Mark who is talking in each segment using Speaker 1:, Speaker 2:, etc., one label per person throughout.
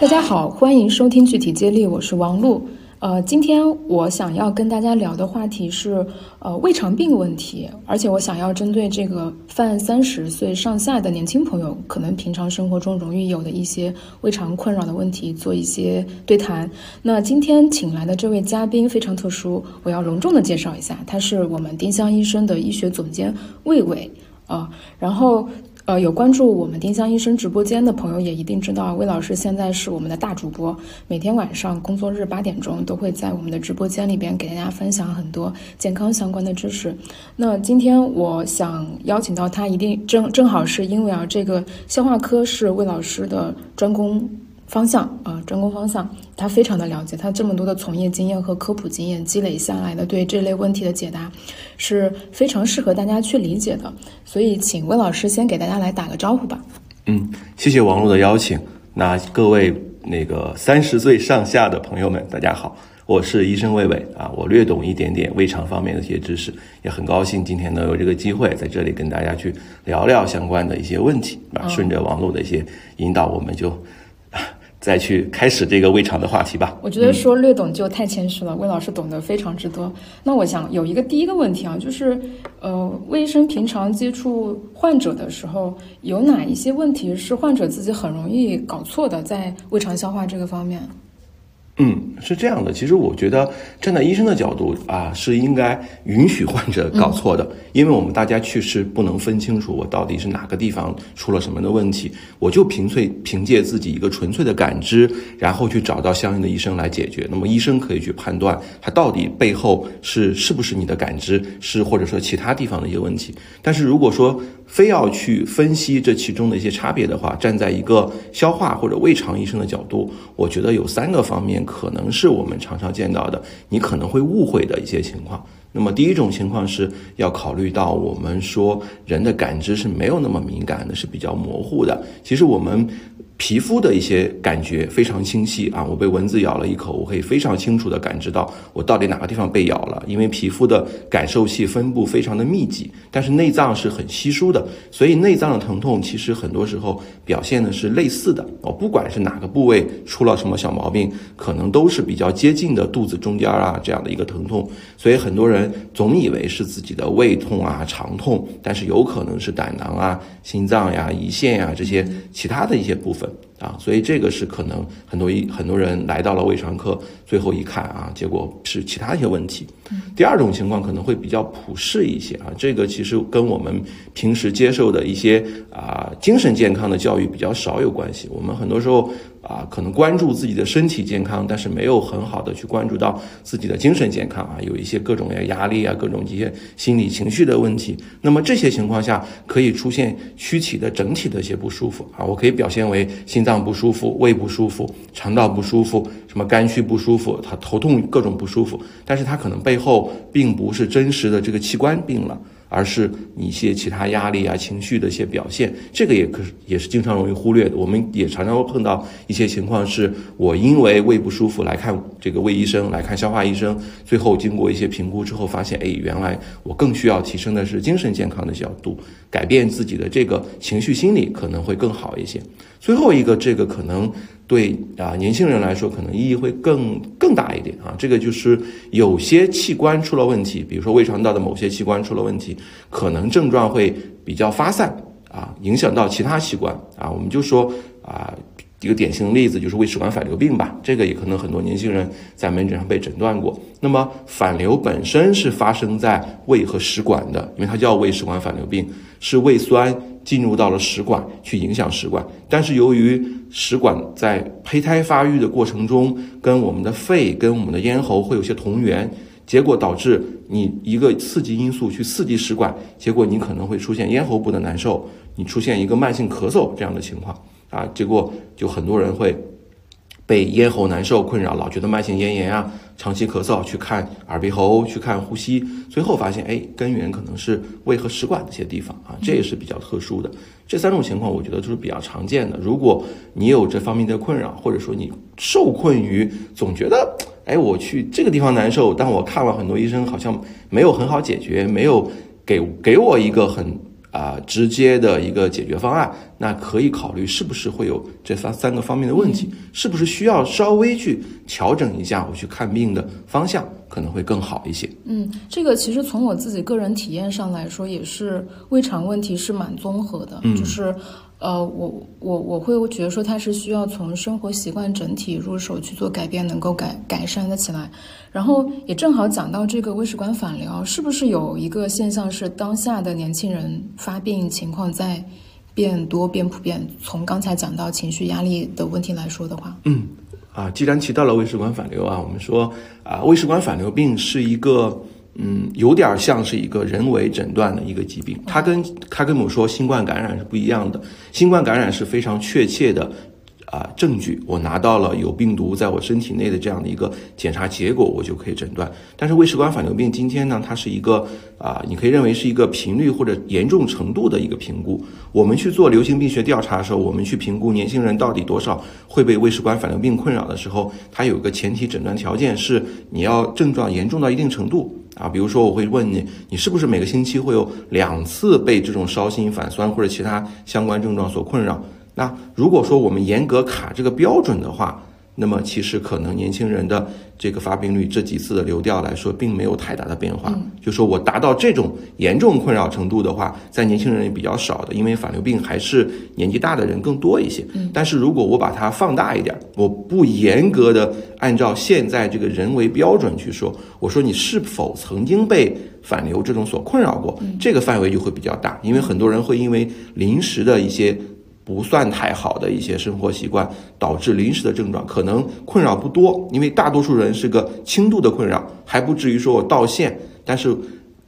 Speaker 1: 大家好，欢迎收听具体接力，我是王璐。呃，今天我想要跟大家聊的话题是呃胃肠病问题，而且我想要针对这个犯三十岁上下的年轻朋友，可能平常生活中容易有的一些胃肠困扰的问题做一些对谈。那今天请来的这位嘉宾非常特殊，我要隆重的介绍一下，他是我们丁香医生的医学总监魏伟啊，然后。呃，有关注我们丁香医生直播间的朋友也一定知道，魏老师现在是我们的大主播，每天晚上工作日八点钟都会在我们的直播间里边给大家分享很多健康相关的知识。那今天我想邀请到他，一定正正好是因为啊，这个消化科是魏老师的专攻。方向啊，专攻方向，他非常的了解，他这么多的从业经验和科普经验积累下来的，对这类问题的解答是非常适合大家去理解的。所以，请魏老师先给大家来打个招呼吧。
Speaker 2: 嗯，谢谢王璐的邀请。那各位那个三十岁上下的朋友们，大家好，我是医生魏伟啊，我略懂一点点胃肠方面的一些知识，也很高兴今天能有这个机会在这里跟大家去聊聊相关的一些问题啊。顺着王璐的一些引导，我们就。再去开始这个胃肠的话题吧。
Speaker 1: 我觉得说略懂就太谦虚了，魏老师懂得非常之多。那我想有一个第一个问题啊，就是呃，魏医生平常接触患者的时候，有哪一些问题是患者自己很容易搞错的，在胃肠消化这个方面？
Speaker 2: 嗯，是这样的。其实我觉得站在医生的角度啊，是应该允许患者搞错的，因为我们大家确实不能分清楚我到底是哪个地方出了什么的问题。我就凭粹凭借自己一个纯粹的感知，然后去找到相应的医生来解决。那么医生可以去判断他到底背后是是不是你的感知是，或者说其他地方的一些问题。但是如果说非要去分析这其中的一些差别的话，站在一个消化或者胃肠医生的角度，我觉得有三个方面。可能是我们常常见到的，你可能会误会的一些情况。那么第一种情况是要考虑到，我们说人的感知是没有那么敏感的，是比较模糊的。其实我们。皮肤的一些感觉非常清晰啊！我被蚊子咬了一口，我可以非常清楚地感知到我到底哪个地方被咬了，因为皮肤的感受器分布非常的密集。但是内脏是很稀疏的，所以内脏的疼痛其实很多时候表现的是类似的。哦，不管是哪个部位出了什么小毛病，可能都是比较接近的肚子中间啊这样的一个疼痛。所以很多人总以为是自己的胃痛啊、肠痛，但是有可能是胆囊啊、心脏呀、胰腺呀这些其他的一些部分。啊，所以这个是可能很多一很多人来到了胃肠科，最后一看啊，结果是其他一些问题。第二种情况可能会比较普适一些啊，这个其实跟我们平时接受的一些啊精神健康的教育比较少有关系。我们很多时候。啊，可能关注自己的身体健康，但是没有很好的去关注到自己的精神健康啊，有一些各种的压力啊，各种一些心理情绪的问题。那么这些情况下，可以出现躯体的整体的一些不舒服啊，我可以表现为心脏不舒服、胃不舒服、肠道不舒服、什么肝区不舒服、他头痛各种不舒服，但是他可能背后并不是真实的这个器官病了。而是你一些其他压力啊、情绪的一些表现，这个也可也是经常容易忽略的。我们也常常会碰到一些情况，是我因为胃不舒服来看这个胃医生，来看消化医生，最后经过一些评估之后，发现，哎，原来我更需要提升的是精神健康的角度，改变自己的这个情绪心理可能会更好一些。最后一个，这个可能。对啊，年轻人来说可能意义会更更大一点啊。这个就是有些器官出了问题，比如说胃肠道的某些器官出了问题，可能症状会比较发散啊，影响到其他器官啊。我们就说啊，一个典型的例子就是胃食管反流病吧。这个也可能很多年轻人在门诊上被诊断过。那么反流本身是发生在胃和食管的，因为它叫胃食管反流病，是胃酸。进入到了食管去影响食管，但是由于食管在胚胎发育的过程中，跟我们的肺、跟我们的咽喉会有些同源，结果导致你一个刺激因素去刺激食管，结果你可能会出现咽喉部的难受，你出现一个慢性咳嗽这样的情况啊，结果就很多人会。被咽喉难受困扰，老觉得慢性咽炎啊，长期咳嗽，去看耳鼻喉，去看呼吸，最后发现，哎，根源可能是胃和食管这些地方啊，这也是比较特殊的。这三种情况，我觉得都是比较常见的。如果你有这方面的困扰，或者说你受困于总觉得，哎，我去这个地方难受，但我看了很多医生，好像没有很好解决，没有。给给我一个很啊、直接的一个解决方案，那可以考虑是不是会有这三三个方面的问题，是不是需要稍微去调整一下我去看病的方向，可能会更好一些。
Speaker 1: 嗯，这个其实从我自己个人体验上来说，也是胃肠问题是蛮综合的，
Speaker 2: 嗯
Speaker 1: 就是。呃，我我我会觉得说它是需要从生活习惯整体入手去做改变，能够改改善的起来。然后也正好讲到这个胃食管反流，是不是有一个现象是当下的年轻人发病情况在变多变普遍？从刚才讲到情绪压力的问题来说的话，
Speaker 2: 嗯，啊，既然提到了胃食管反流啊，我们说啊，胃食管反流病是一个，嗯，有点像是一个人为诊断的一个疾病。它跟它跟我们说新冠感染是不一样的，新冠感染是非常确切的。啊，证据我拿到了有病毒在我身体内的这样的一个检查结果，我就可以诊断。但是胃食管反流病今天呢，它是一个啊，你可以认为是一个频率或者严重程度的一个评估。我们去做流行病学调查的时候，我们去评估年轻人到底多少会被胃食管反流病困扰的时候，它有个前提诊断条件是你要症状严重到一定程度啊。比如说，我会问你，你是不是每个星期会有两次被这种烧心、反酸或者其他相关症状所困扰？那如果说我们严格卡这个标准的话，那么其实可能年轻人的这个发病率这几次的流调来说，并没有太大的变化。就说我达到这种严重困扰程度的话，在年轻人也比较少的，因为反流病还是年纪大的人更多一些。但是如果我把它放大一点，我不严格的按照现在这个人为标准去说，我说你是否曾经被反流这种所困扰过，这个范围就会比较大，因为很多人会因为临时的一些。不算太好的一些生活习惯，导致临时的症状，可能困扰不多，因为大多数人是个轻度的困扰，还不至于说我到线。但是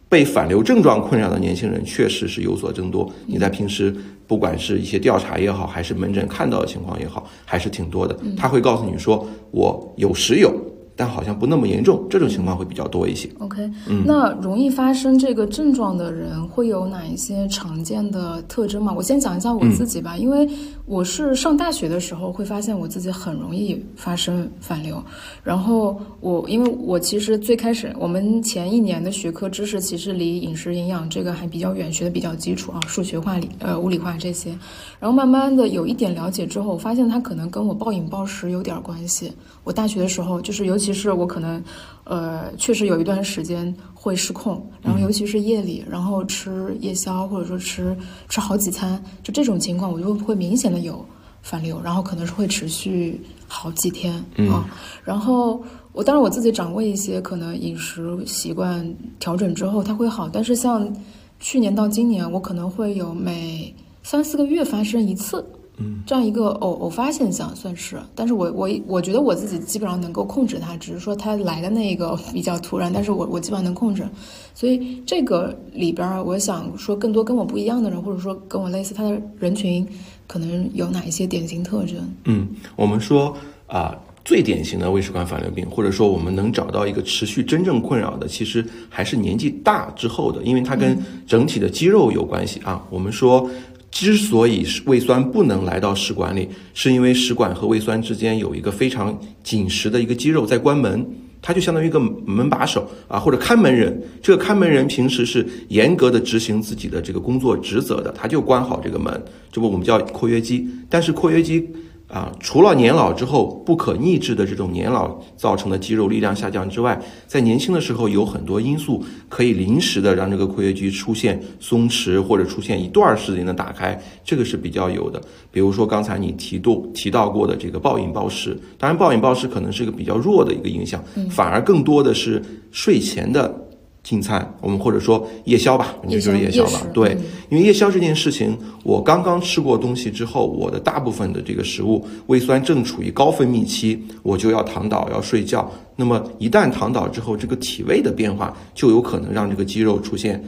Speaker 2: 被反流症状困扰的年轻人确实是有所增多。你在平时不管是一些调查也好，还是门诊看到的情况也好，还是挺多的。他会告诉你说，我有时有。但好像不那么严重，这种情况会比较多一些。
Speaker 1: OK，、那容易发生这个症状的人会有哪一些常见的特征吗？我先讲一下我自己吧，因为我是上大学的时候会发现我自己很容易发生反流，然后我因为我其实最开始我们前一年的学科知识其实离饮食营养这个还比较远，学的比较基础啊，数学化、理呃物理化这些，然后慢慢的有一点了解之后，我发现它可能跟我暴饮暴食有点关系。我大学的时候，就是尤其是我可能，呃，确实有一段时间会失控，然后尤其是夜里，然后吃夜宵或者说吃吃好几餐，就这种情况，我就会明显的有反流，然后可能是会持续好几天啊。然后我当然我自己掌握一些可能饮食习惯调整之后它会好，但是像去年到今年，我可能会有每三四个月发生一次。嗯这样一个偶偶发现象算是，但是我我我觉得我自己基本上能够控制它，只是说它来的那个比较突然，但是我我基本上能控制，所以这个里边儿，我想说更多跟我不一样的人，或者说跟我类似他的人群，可能有哪一些典型特征？
Speaker 2: 嗯，我们说啊、最典型的胃食管反流病，或者说我们能找到一个持续真正困扰的，其实还是年纪大之后的，因为它跟整体的肌肉有关系啊。我们说。之所以胃酸不能来到食管里，是因为食管和胃酸之间有一个非常紧实的一个肌肉在关门，它就相当于一个门把手啊，或者看门人。这个看门人平时是严格的执行自己的这个工作职责的，他就关好这个门，这不我们叫括约肌。但是括约肌啊，除了年老之后不可逆制的这种年老造成的肌肉力量下降之外，在年轻的时候有很多因素可以临时的让这个括约肌出现松弛或者出现一段时间的打开，这个是比较有的。比如说刚才你提到提到过的这个暴饮暴食，当然暴饮暴食可能是一个比较弱的一个影响，反而更多的是睡前的。进餐，我们或者说夜宵吧，我们就是夜宵吧。对
Speaker 1: 嗯，
Speaker 2: 因为夜宵这件事情，我刚刚吃过东西之后，我的大部分的这个食物胃酸正处于高分泌期，我就要躺倒要睡觉。那么一旦躺倒之后，这个体位的变化就有可能让这个肌肉出现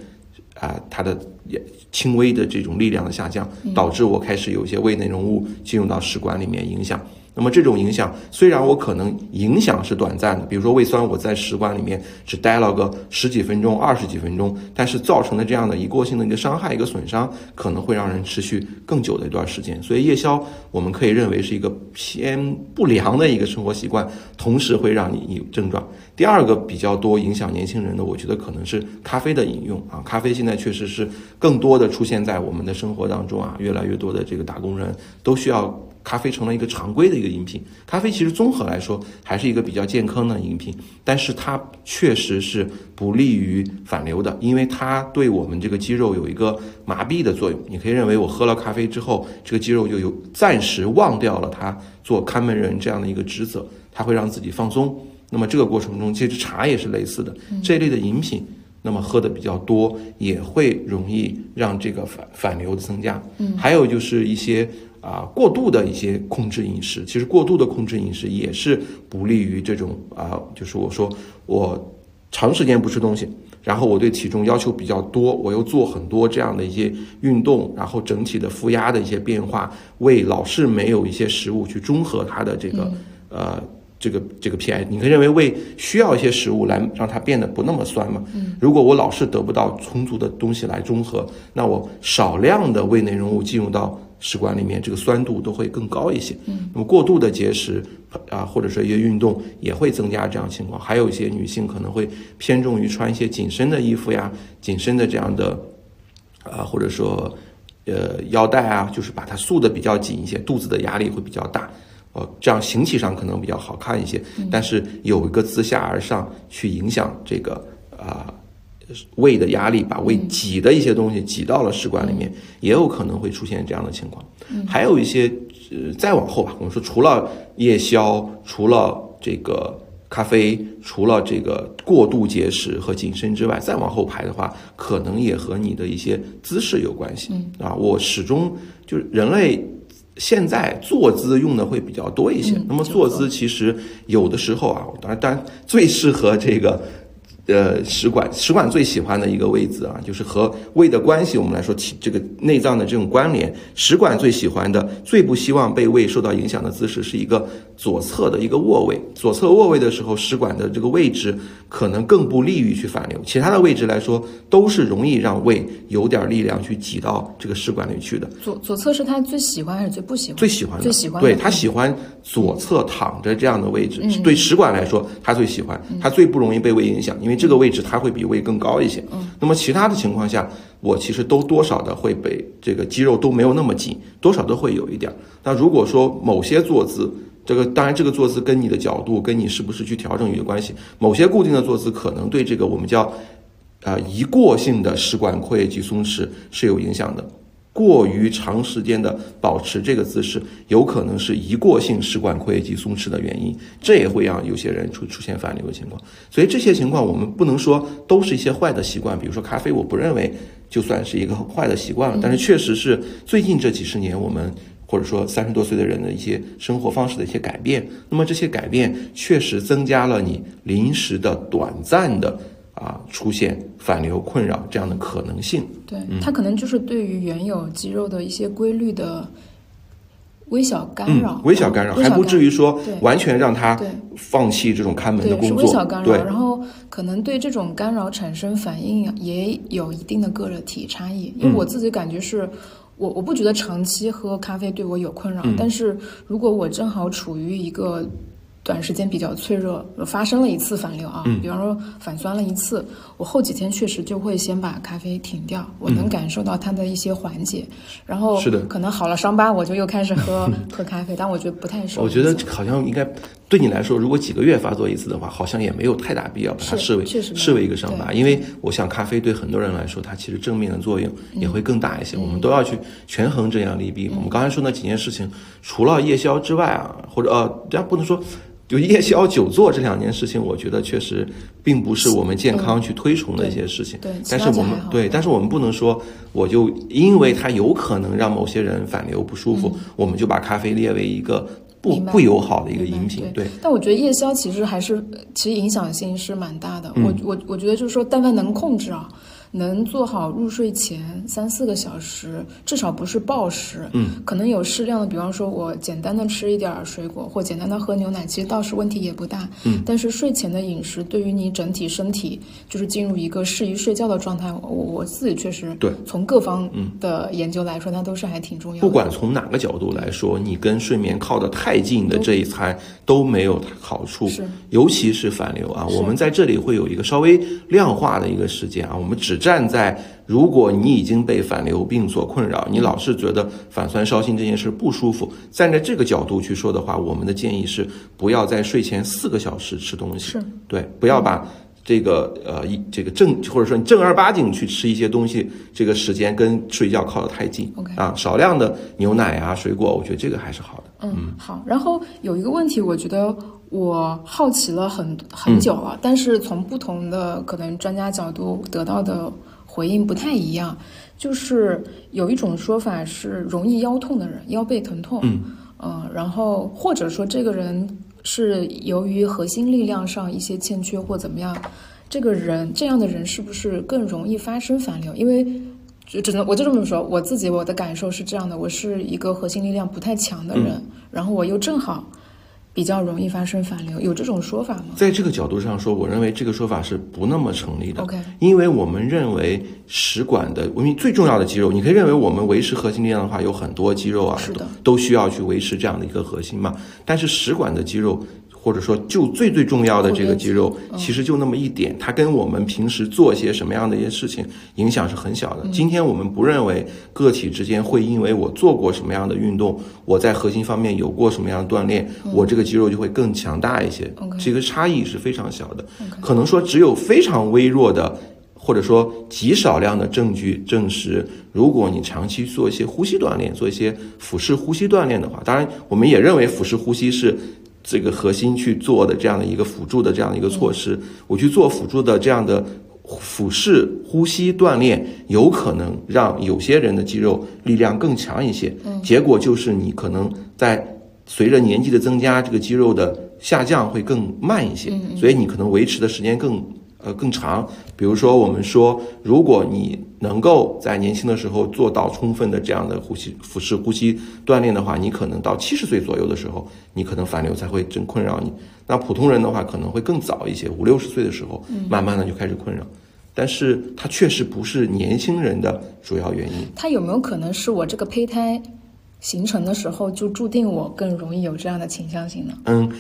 Speaker 2: 啊、它的也轻微的这种力量的下降，导致我开始有一些胃内容物进入到食管里面影响。那么这种影响，虽然我可能影响是短暂的，比如说胃酸我在食管里面只待了个十几分钟、二十几分钟，但是造成的这样的一过性的一个伤害、一个损伤，可能会让人持续更久的一段时间。所以夜宵我们可以认为是一个偏不良的一个生活习惯，同时会让你有症状。第二个比较多影响年轻人的，我觉得可能是咖啡的饮用啊，咖啡现在确实是更多的出现在我们的生活当中啊，越来越多的这个打工人都需要。咖啡成了一个常规的一个饮品。咖啡其实综合来说还是一个比较健康的饮品，但是它确实是不利于反流的，因为它对我们这个肌肉有一个麻痹的作用。你可以认为我喝了咖啡之后，这个肌肉就有暂时忘掉了它做看门人这样的一个职责，它会让自己放松。那么这个过程中，其实茶也是类似的，这一类的饮品，那么喝的比较多，也会容易让这个反反流的增加。嗯，还有就是一些。啊，过度的一些控制饮食，其实过度的控制饮食也是不利于这种啊，就是我说我长时间不吃东西，然后我对体重要求比较多，我又做很多这样的一些运动，然后整体的负压的一些变化，胃老是没有一些食物去中和它的这个呃这个这个 pH，你可以认为胃需要一些食物来让它变得不那么酸嘛？嗯，如果我老是得不到充足的东西来中和，那我少量的胃内容物进入到。食管里面这个酸度都会更高一些，嗯，那么过度的节食啊，或者说一些运动也会增加这样情况。还有一些女性可能会偏重于穿一些紧身的衣服呀，紧身的这样的啊，或者说呃腰带啊，就是把它束的比较紧一些，肚子的压力会比较大，呃，这样形体上可能比较好看一些，但是有一个自下而上去影响这个啊。胃的压力把胃挤的一些东西挤到了食管里面，也有可能会出现这样的情况。还有一些，呃，再往后吧，我们说除了夜宵，除了这个咖啡，除了这个过度节食和谨慎之外，再往后排的话，可能也和你的一些姿势有关系。啊，我始终就是人类现在坐姿用的会比较多一些。那么坐姿其实有的时候啊，当然，当然最适合这个。呃，食管食管最喜欢的一个位置啊，就是和胃的关系。我们来说，体这个内脏的这种关联，食管最喜欢的、最不希望被胃受到影响的姿势是一个左侧的一个卧位。左侧卧位的时候，食管的这个位置可能更不利于去反流。其他的位置来说，都是容易让胃有点力量去挤到这个食管里去的。
Speaker 1: 左左侧是他最喜欢还是最不喜欢？
Speaker 2: 最喜欢，
Speaker 1: 最喜欢。
Speaker 2: 对他喜欢左侧躺着这样的位置，对食管来说，他最喜欢，他最不容易被胃影响，因为。这个位置它会比胃更高一些，嗯，那么其他的情况下，我其实都多少的会被这个肌肉都没有那么紧，多少都会有一点。那如果说某些坐姿，这个当然这个坐姿跟你的角度跟你是不是去调整有关系，某些固定的坐姿可能对这个我们叫啊一过性的食管括约肌松弛是有影响的。过于长时间的保持这个姿势，有可能是一过性食管括约肌松弛的原因，这也会让有些人出出现反流的情况。所以这些情况我们不能说都是一些坏的习惯，比如说咖啡，我不认为就算是一个坏的习惯了。但是确实是最近这几十年，我们或者说三十多岁的人的一些生活方式的一些改变，那么这些改变确实增加了你临时的、短暂的。啊，出现反流困扰这样的可能性，
Speaker 1: 对它可能就是对于原有肌肉的一些规律的微小干扰，
Speaker 2: 微小干扰还不至于说完全让它放弃这种看门的工作，
Speaker 1: 微小干扰。然后可能对这种干扰产生反应也有一定的个体差异，因为我自己感觉是我我不觉得长期喝咖啡对我有困扰，但是如果我正好处于一个。短时间比较脆弱，发生了一次反流啊，比方说反酸了一次，我后几天确实就会先把咖啡停掉，我能感受到它的一些缓解，然后
Speaker 2: 是的，
Speaker 1: 可能好了伤疤，我就又开始喝 喝咖啡，但我觉得不太受。
Speaker 2: 我觉得好像应该对你来说，如果几个月发作一次的话，好像也没有太大必要把它视为视为一个伤疤，因为我想咖啡对很多人来说，它其实正面的作用也会更大一些。我们都要去权衡这样利弊。我们刚才说那几件事情，除了夜宵之外啊，或者呃，大家不能说。就夜宵久坐这两件事情，我觉得确实并不是我们健康去推崇的一些事情。
Speaker 1: 对，
Speaker 2: 但是我们对，但是我们不能说，我就因为它有可能让某些人反流不舒服，我们就把咖啡列为一个不不友好的一个饮品。对。
Speaker 1: 但我觉得夜宵其实还是其实影响性是蛮大的。我我我觉得就是说，但凡能控制啊。能做好入睡前三四个小时，至少不是暴食，嗯，可能有适量的，比方说我简单的吃一点水果，或简单的喝牛奶，其实倒是问题也不大，嗯，但是睡前的饮食对于你整体身体就是进入一个适宜睡觉的状态，我我自己确实
Speaker 2: 对。
Speaker 1: 从各方的研究来说，那都是还挺重要的。
Speaker 2: 不管从哪个角度来说，你跟睡眠靠得太近的这一餐都没有好处，
Speaker 1: 是。
Speaker 2: 尤其是反流啊，我们在这里会有一个稍微量化的一个时间啊，我们只站在如果你已经被反流病所困扰，你老是觉得反酸烧心这件事不舒服，站在这个角度去说的话，我们的建议是不要在睡前四个小时吃东西，
Speaker 1: 是
Speaker 2: 对，不要把。这个呃，一这个正或者说你正儿八经去吃一些东西，这个时间跟睡觉靠得太近
Speaker 1: OK
Speaker 2: 啊，少量的牛奶啊、水果，我觉得这个还是好的。
Speaker 1: 嗯，好。然后有一个问题，我觉得我好奇了很很久了，但是从不同的可能专家角度得到的回应不太一样。就是有一种说法是容易腰痛的人，腰背疼痛，
Speaker 2: 嗯
Speaker 1: 呃然后或者说这个人是由于核心力量上一些欠缺或怎么样，这个人这样的人是不是更容易发生反流？因为就只能我就这么说，我自己我的感受是这样的，我是一个核心力量不太强的人，然后我又正好比较容易发生反流，有这种说法吗
Speaker 2: 在这个角度上说，我认为这个说法是不那么成立的。
Speaker 1: ？OK，
Speaker 2: 因为我们认为食管的，因为最重要的肌肉，你可以认为我们维持核心力量的话，有很多肌肉啊，
Speaker 1: 是的
Speaker 2: 都都需要去维持这样的一个核心嘛。但是食管的肌肉，或者说就最最重要的这个肌肉，其实就那么一点，它跟我们平时做些什么样的一些事情影响是很小的。今天我们不认为个体之间会因为我做过什么样的运动，我在核心方面有过什么样的锻炼，我这个肌肉就会更强大一些。这个差异是非常小的。可能说只有非常微弱的，或者说极少量的证据证实，如果你长期做一些呼吸锻炼，做一些腹式呼吸锻炼的话，当然我们也认为腹式呼吸是。这个核心去做的这样的一个辅助的这样的一个措施，我去做辅助的这样的俯式呼吸锻炼，有可能让有些人的肌肉力量更强一些。结果就是你可能在随着年纪的增加，这个肌肉的下降会更慢一些，所以你可能维持的时间更呃更长。比如说，我们说，如果你能够在年轻的时候做到充分的这样的呼吸腹式呼吸锻炼的话，你可能到七十岁左右的时候，你可能反流才会真困扰你。那普通人的话，可能会更早一些，五六十岁的时候，慢慢的就开始困扰。但是它确实不是年轻人的主要原因。
Speaker 1: 它有没有可能是我这个胚胎形成的时候就注定我更容易有这样的倾向性呢？
Speaker 2: 嗯，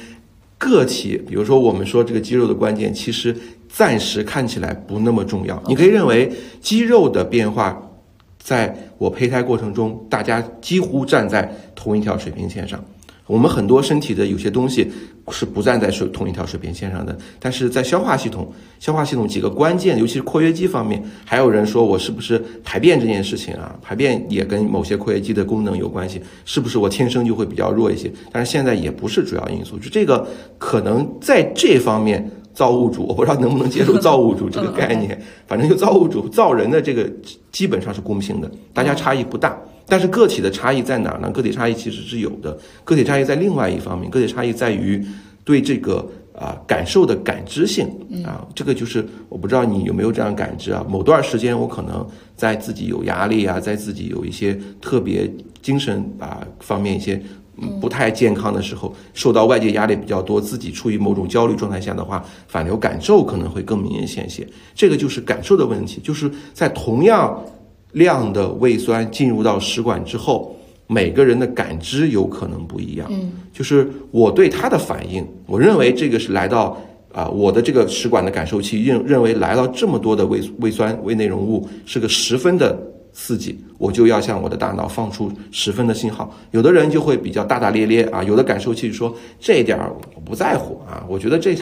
Speaker 2: 个体，比如说我们说这个肌肉的关键，其实暂时看起来不那么重要。你可以认为肌肉的变化，在我胚胎过程中，大家几乎站在同一条水平线上。我们很多身体的有些东西是不站在水同一条水平线上的，但是在消化系统、消化系统几个关键，尤其是括约肌方面，还有人说我是不是排便这件事情啊？排便也跟某些括约肌的功能有关系，是不是我天生就会比较弱一些？但是现在也不是主要因素，就这个可能在这方面。造物主，我不知道能不能接受 造物主这个概念，反正就造物主造人的这个基本上是公平的，大家差异不大。但是个体的差异在哪儿呢？个体差异其实是有的，个体差异在另外一方面，个体差异在于对这个啊、感受的感知性啊，这个就是我不知道你有没有这样感知啊。某段时间我可能在自己有压力啊，在自己有一些特别精神啊方面一些嗯不太健康的时候，受到外界压力比较多，自己处于某种焦虑状态下的话，反流感受可能会更明显些。这个就是感受的问题，就是在同样量的胃酸进入到食管之后，每个人的感知有可能不一样。嗯，就是我对它的反应，我认为这个是来到啊、我的这个食管的感受器认认为来到这么多的胃胃酸胃内容物是个十分的刺激，我就要向我的大脑放出十分的信号。有的人就会比较大大咧咧啊，有的感受器说这一点儿我不在乎啊，我觉得这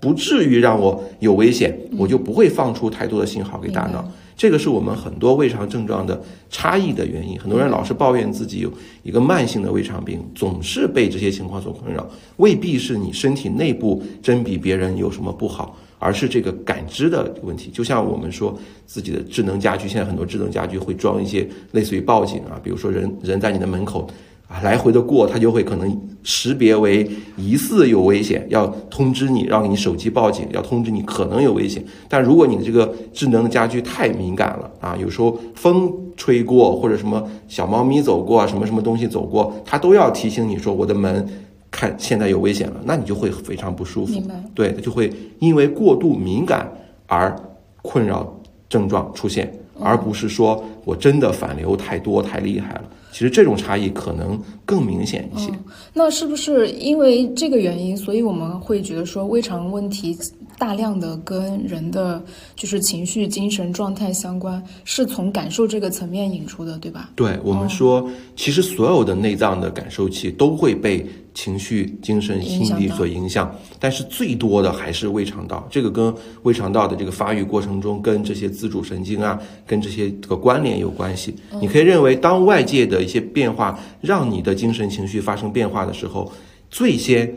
Speaker 2: 不至于让我有危险，我就不会放出太多的信号给大脑。这个是我们很多胃肠症状的差异的原因。很多人老是抱怨自己有一个慢性的胃肠病，总是被这些情况所困扰，未必是你身体内部真比别人有什么不好，而是这个感知的问题。就像我们说自己的智能家居，现在很多智能家居会装一些类似于报警啊，比如说人人在你的门口。啊来回的过，它就会可能识别为疑似有危险，要通知你，让你手机报警，要通知你可能有危险。但如果你的这个智能家居太敏感了啊，有时候风吹过或者什么小猫咪走过啊，什么什么东西走过，它都要提醒你说我的门看现在有危险了，那你就会非常不舒服。
Speaker 1: 明白
Speaker 2: 对，它就会因为过度敏感而困扰症状出现，而不是说我真的反流太多太厉害了。其实这种差异可能更明显一些。
Speaker 1: 那是不是因为这个原因，所以我们会觉得说胃肠问题大量的跟人的就是情绪、精神状态相关，是从感受这个层面引出的，对吧？
Speaker 2: 对我们说，其实所有的内脏的感受器都会被情绪、精神、心理所影响，但是最多的还是胃肠道。这个跟胃肠道的这个发育过程中，跟这些自主神经啊，跟这些这个关联有关系。你可以认为，当外界的一些变化让你的精神情绪发生变化的时候，最先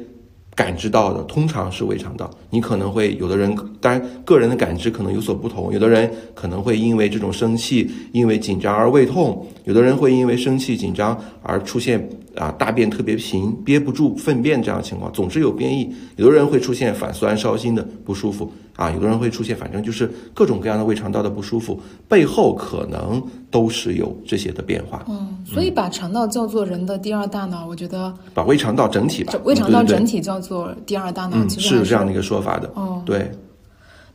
Speaker 2: 感知到的通常是胃肠道。你可能会有的人，当然个人的感知可能有所不同，有的人可能会因为这种生气、因为紧张而胃痛，有的人会因为生气、紧张而出现啊大便特别频、憋不住粪便这样的情况，总之有变异。有的人会出现反酸烧心的不舒服啊，有的人会出现反正就是各种各样的胃肠道的不舒服，背后可能都是有这些的变化。
Speaker 1: 嗯，所以把肠道叫做人的第二大脑，我觉得
Speaker 2: 把胃肠道整体吧，
Speaker 1: 胃肠道整体叫做第二大脑，
Speaker 2: 嗯，
Speaker 1: 其实还
Speaker 2: 是有这样的一个说法的。
Speaker 1: 哦，
Speaker 2: 对，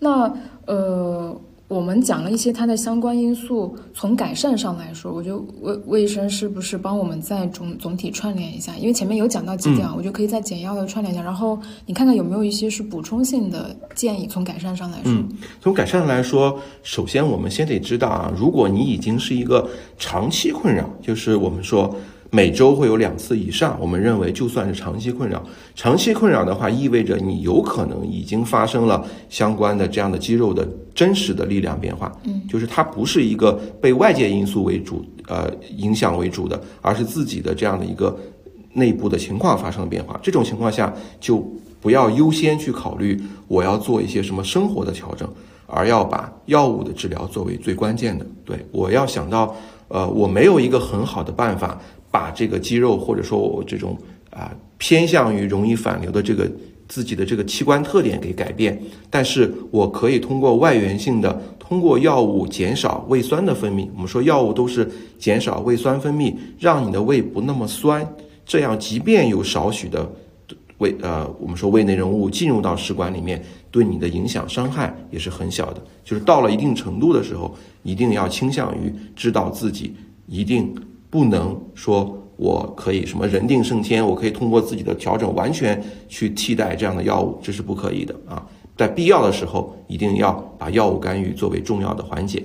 Speaker 1: 那呃，我们讲了一些它的相关因素，从改善上来说，我觉得魏魏医生是不是帮我们再总总体串联一下？因为前面有讲到几点啊，我就可以再简要的串联一下，然后你看看有没有一些是补充性的建议，从改善上来说。
Speaker 2: 嗯，从改善来说，首先我们先得知道啊，如果你已经是一个长期困扰，就是我们说每周会有两次以上，我们认为就算是长期困扰。长期困扰的话，意味着你有可能已经发生了相关的这样的肌肉的真实的力量变化。嗯，就是它不是一个被外界因素为主，呃，影响为主的，而是自己的这样的一个内部的情况发生了变化。这种情况下，就不要优先去考虑我要做一些什么生活的调整，而要把药物的治疗作为最关键的。对我要想到，呃，我没有一个很好的办法把这个肌肉或者说我这种啊、偏向于容易反流的这个自己的这个器官特点给改变，但是我可以通过外源性的，通过药物减少胃酸的分泌。我们说药物都是减少胃酸分泌，让你的胃不那么酸，这样即便有少许的胃呃，我们说胃内容物进入到食管里面，对你的影响伤害也是很小的。就是到了一定程度的时候，一定要倾向于知道自己一定不能说我可以什么人定胜天，我可以通过自己的调整完全去替代这样的药物，这是不可以的啊。在必要的时候，一定要把药物干预作为重要的缓解。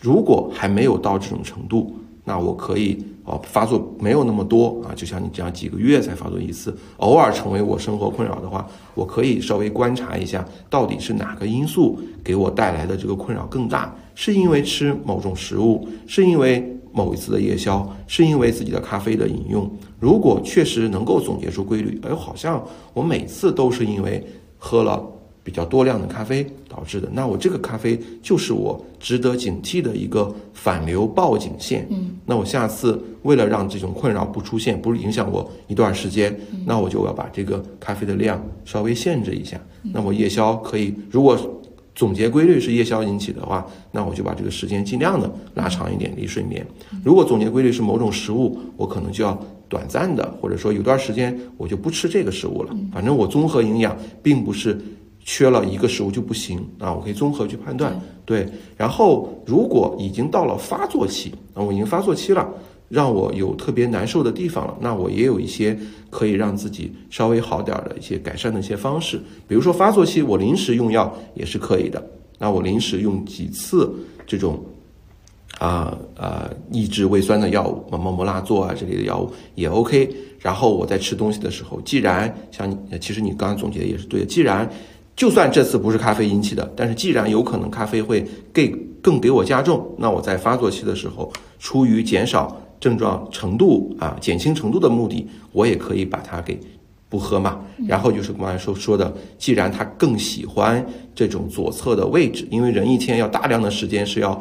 Speaker 2: 如果还没有到这种程度，那我可以哦发作没有那么多啊，就像你这样几个月才发作一次，偶尔成为我生活困扰的话，我可以稍微观察一下，到底是哪个因素给我带来的这个困扰更大？是因为吃某种食物，是因为某一次的夜宵，是因为自己的咖啡的饮用？如果确实能够总结出规律，哎，好像我每次都是因为喝了。比较多量的咖啡导致的，那我这个咖啡就是我值得警惕的一个反流报警线。
Speaker 1: 嗯，
Speaker 2: 那我下次为了让这种困扰不出现，不是影响我一段时间，那我就要把这个咖啡的量稍微限制一下。那我夜宵可以，如果总结规律是夜宵引起的话，那我就把这个时间尽量的拉长一点离睡眠。如果总结规律是某种食物，我可能就要短暂的，或者说有段时间我就不吃这个食物了。反正我综合营养并不是。缺了一个食物就不行啊！我可以综合去判断，对。然后如果已经到了发作期，啊，我已经发作期了，让我有特别难受的地方了，那我也有一些可以让自己稍微好点的一些改善的一些方式。比如说发作期，我临时用药也是可以的。那我临时用几次这种啊呃抑制胃酸的药物，什么摩拉唑啊这类的药物也 OK。然后我在吃东西的时候，既然像你，其实你刚刚总结的也是对的，既然就算这次不是咖啡引起的，但是既然有可能咖啡会给更给我加重，那我在发作期的时候，出于减少症状程度啊、减轻程度的目的，我也可以把它给不喝嘛。然后就是刚才说说的，既然他更喜欢这种左侧的位置，因为人一天要大量的时间是要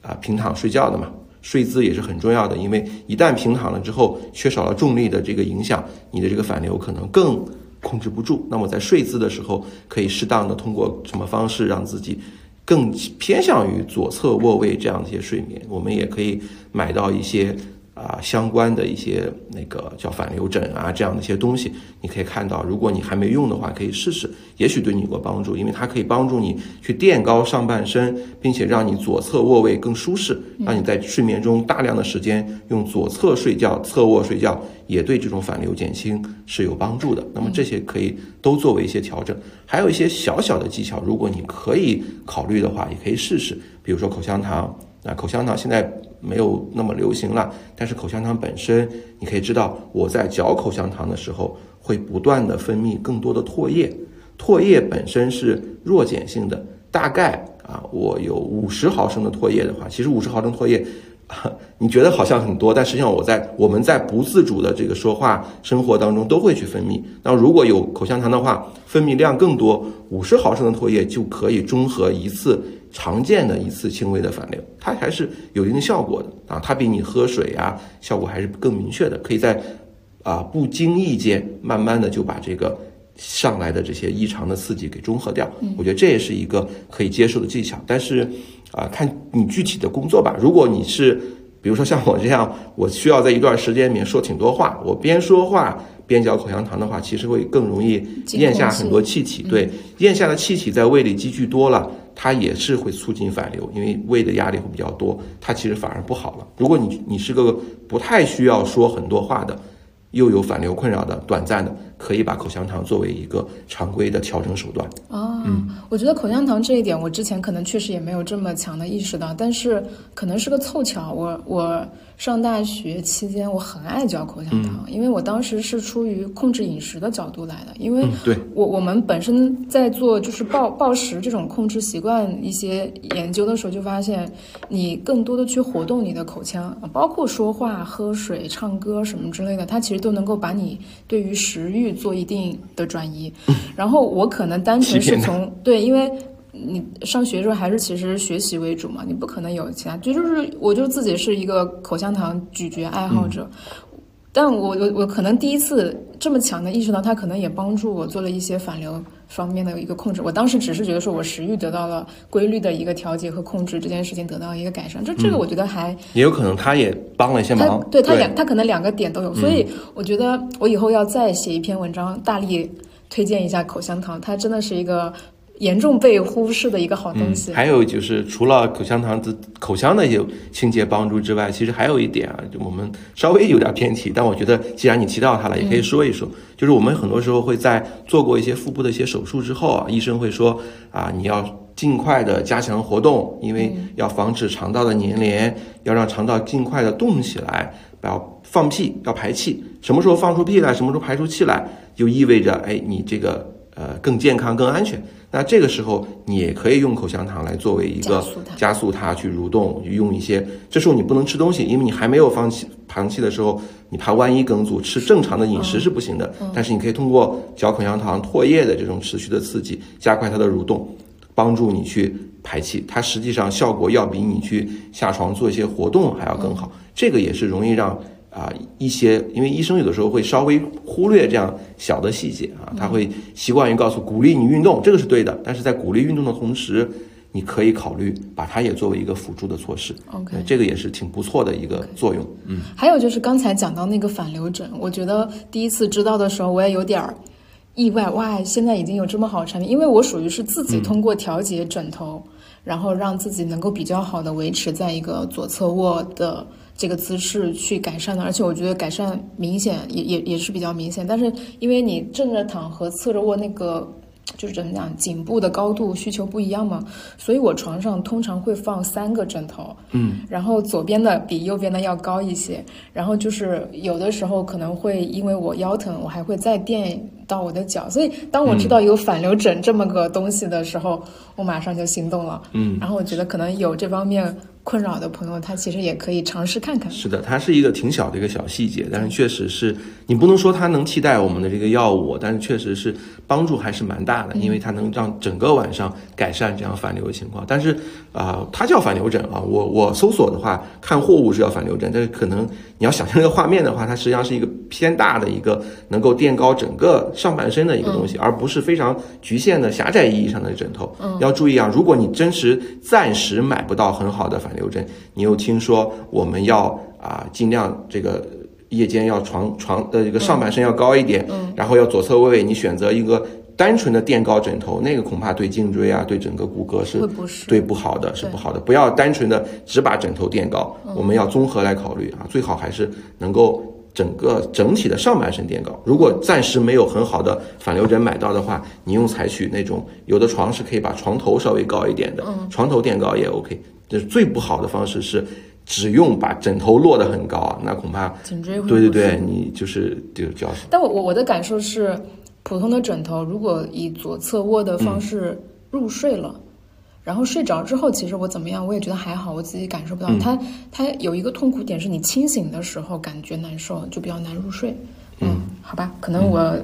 Speaker 2: 啊平躺睡觉的嘛。睡姿也是很重要的，因为一旦平躺了之后，缺少了重力的这个影响，你的这个反流可能更控制不住。那么在睡姿的时候，可以适当的通过什么方式让自己更偏向于左侧卧位这样的一些睡眠？我们也可以买到一些。啊，相关的一些那个叫反流枕啊，这样的一些东西，你可以看到，如果你还没用的话，可以试试，也许对你有个帮助，因为它可以帮助你去垫高上半身，并且让你左侧卧位更舒适，让你在睡眠中大量的时间用左侧睡觉、侧卧睡觉，也对这种反流减轻是有帮助的。那么这些可以都作为一些调整，还有一些小小的技巧，如果你可以考虑的话，也可以试试，比如说口香糖。那口香糖现在没有那么流行了，但是口香糖本身，你可以知道，我在嚼口香糖的时候，会不断的分泌更多的唾液，唾液本身是弱碱性的，大概啊，我有五十毫升的唾液的话，其实五十毫升唾液，你觉得好像很多，但实际上我在我们在不自主的这个说话生活当中都会去分泌。那如果有口香糖的话，分泌量更多，五十毫升的唾液就可以中和一次。常见的一次轻微的反流，它还是有一定效果的啊，它比你喝水啊效果还是更明确的，可以在啊不经意间慢慢的就把这个上来的这些异常的刺激给中和掉。我觉得这也是一个可以接受的技巧，但是啊看你具体的工作吧。如果你是比如说像我这样，我需要在一段时间里面说挺多话，我边说话边嚼口香糖的话，其实会更容易咽下很多气体。对，咽下的气体在胃里积聚多了。它也是会促进反流，因为胃的压力会比较多，它其实反而不好了。如果你你是个不太需要说很多话的，又有反流困扰的短暂的，可以把口香糖作为一个常规的调整手段。
Speaker 1: 啊，嗯，我觉得口香糖这一点，我之前可能确实也没有这么强的意识到，但是可能是个凑巧，我我。上大学期间，我很爱嚼口香糖，因为我当时是出于控制饮食的角度来的。因为我我们本身在做就是暴暴食这种控制习惯一些研究的时候，就发现你更多的去活动你的口腔，包括说话、喝水、唱歌什么之类的，它其实都能够把你对于食欲做一定的转移。然后我可能单纯是从对，因为。你上学的时候还是其实学习为主嘛，你不可能有其他，就就是我就自己是一个口香糖咀嚼爱好者，但我我我可能第一次这么强的意识到它可能也帮助我做了一些反流方面的一个控制。我当时只是觉得说我食欲得到了规律的一个调节和控制，这件事情得到了一个改善。就这个我觉得还
Speaker 2: 也有可能他也帮了一些忙，
Speaker 1: 对他两他可能两个点都有，所以我觉得我以后要再写一篇文章，大力推荐一下口香糖，它真的是一个。严重被忽视的一个好东西。
Speaker 2: 还有就是，除了口香糖的口腔的一些清洁帮助之外，其实还有一点啊，就我们稍微有点偏题，但我觉得既然你提到它了，也可以说一说。就是我们很多时候会在做过一些腹部的一些手术之后啊，医生会说啊，你要尽快的加强活动，因为要防止肠道的粘连，要让肠道尽快的动起来，不要放屁，要排气。什么时候放出屁来，什么时候排出气来，就意味着哎，你这个呃更健康、更安全。那这个时候，你也可以用口香糖来作为一个加速它去蠕动，用一些。这时候你不能吃东西，因为你还没有放弃排气的时候，你怕万一梗阻，吃正常的饮食是不行的。但是你可以通过嚼口香糖唾液的这种持续的刺激，加快它的蠕动，帮助你去排气。它实际上效果要比你去下床做一些活动还要更好。这个也是容易让。啊，一些因为医生有的时候会稍微忽略这样小的细节啊，他会习惯于告诉鼓励你运动，这个是对的。但是在鼓励运动的同时，你可以考虑把它也作为一个辅助的措施。
Speaker 1: OK，
Speaker 2: 这个也是挺不错的一个作用。嗯，
Speaker 1: 还有就是刚才讲到那个反流枕，我觉得第一次知道的时候我也有点儿意外，哇，现在已经有这么好的产品。因为我属于是自己通过调节枕头，然后让自己能够比较好的维持在一个左侧卧的。这个姿势去改善的，而且我觉得改善明显也也也是比较明显。但是因为你正着躺和侧着卧那个就是怎么讲，颈部的高度需求不一样嘛，所以我床上通常会放三个枕头，
Speaker 2: 嗯，
Speaker 1: 然后左边的比右边的要高一些，然后就是有的时候可能会因为我腰疼，我还会再垫到我的脚。所以当我知道有反流枕这么个东西的时候，我马上就心动了，
Speaker 2: 嗯，
Speaker 1: 然后我觉得可能有这方面。困扰的朋友，他其实也可以尝试看看。
Speaker 2: 是的，它是一个挺小的一个小细节，但是确实是你不能说它能替代我们的这个药物，但是确实是帮助还是蛮大的，因为它能让整个晚上改善这样反流的情况。但是啊、它叫反流枕啊，我我搜索的话看货物是叫反流枕，但是可能你要想象这个画面的话，它实际上是一个偏大的一个能够垫高整个上半身的一个东西，而不是非常局限的狭窄意义上的枕头。要注意啊，如果你真实暂时买不到很好的反流枕，你又听说我们要啊尽量这个夜间要床床的这个上半身要高一点，然后要左侧位你选择一个单纯的垫高枕头，那个恐怕对颈椎啊对整个骨骼是对不好的，是不好的。不要单纯的只把枕头垫高，我们要综合来考虑啊，最好还是能够。整个整体的上半身垫高，如果暂时没有很好的反流枕买到的话，你用采取那种有的床是可以把床头稍微高一点的，床头垫高也 OK。就是最不好的方式是只用把枕头落得很高啊，那恐怕
Speaker 1: 颈椎会
Speaker 2: 对对对，你就是就叫
Speaker 1: 但我我我的感受是，普通的枕头如果以左侧卧的方式入睡了，然后睡着之后，其实我怎么样，我也觉得还好，我自己感受不到。它它有一个痛苦点是你清醒的时候感觉难受，就比较难入睡。嗯，好吧，可能我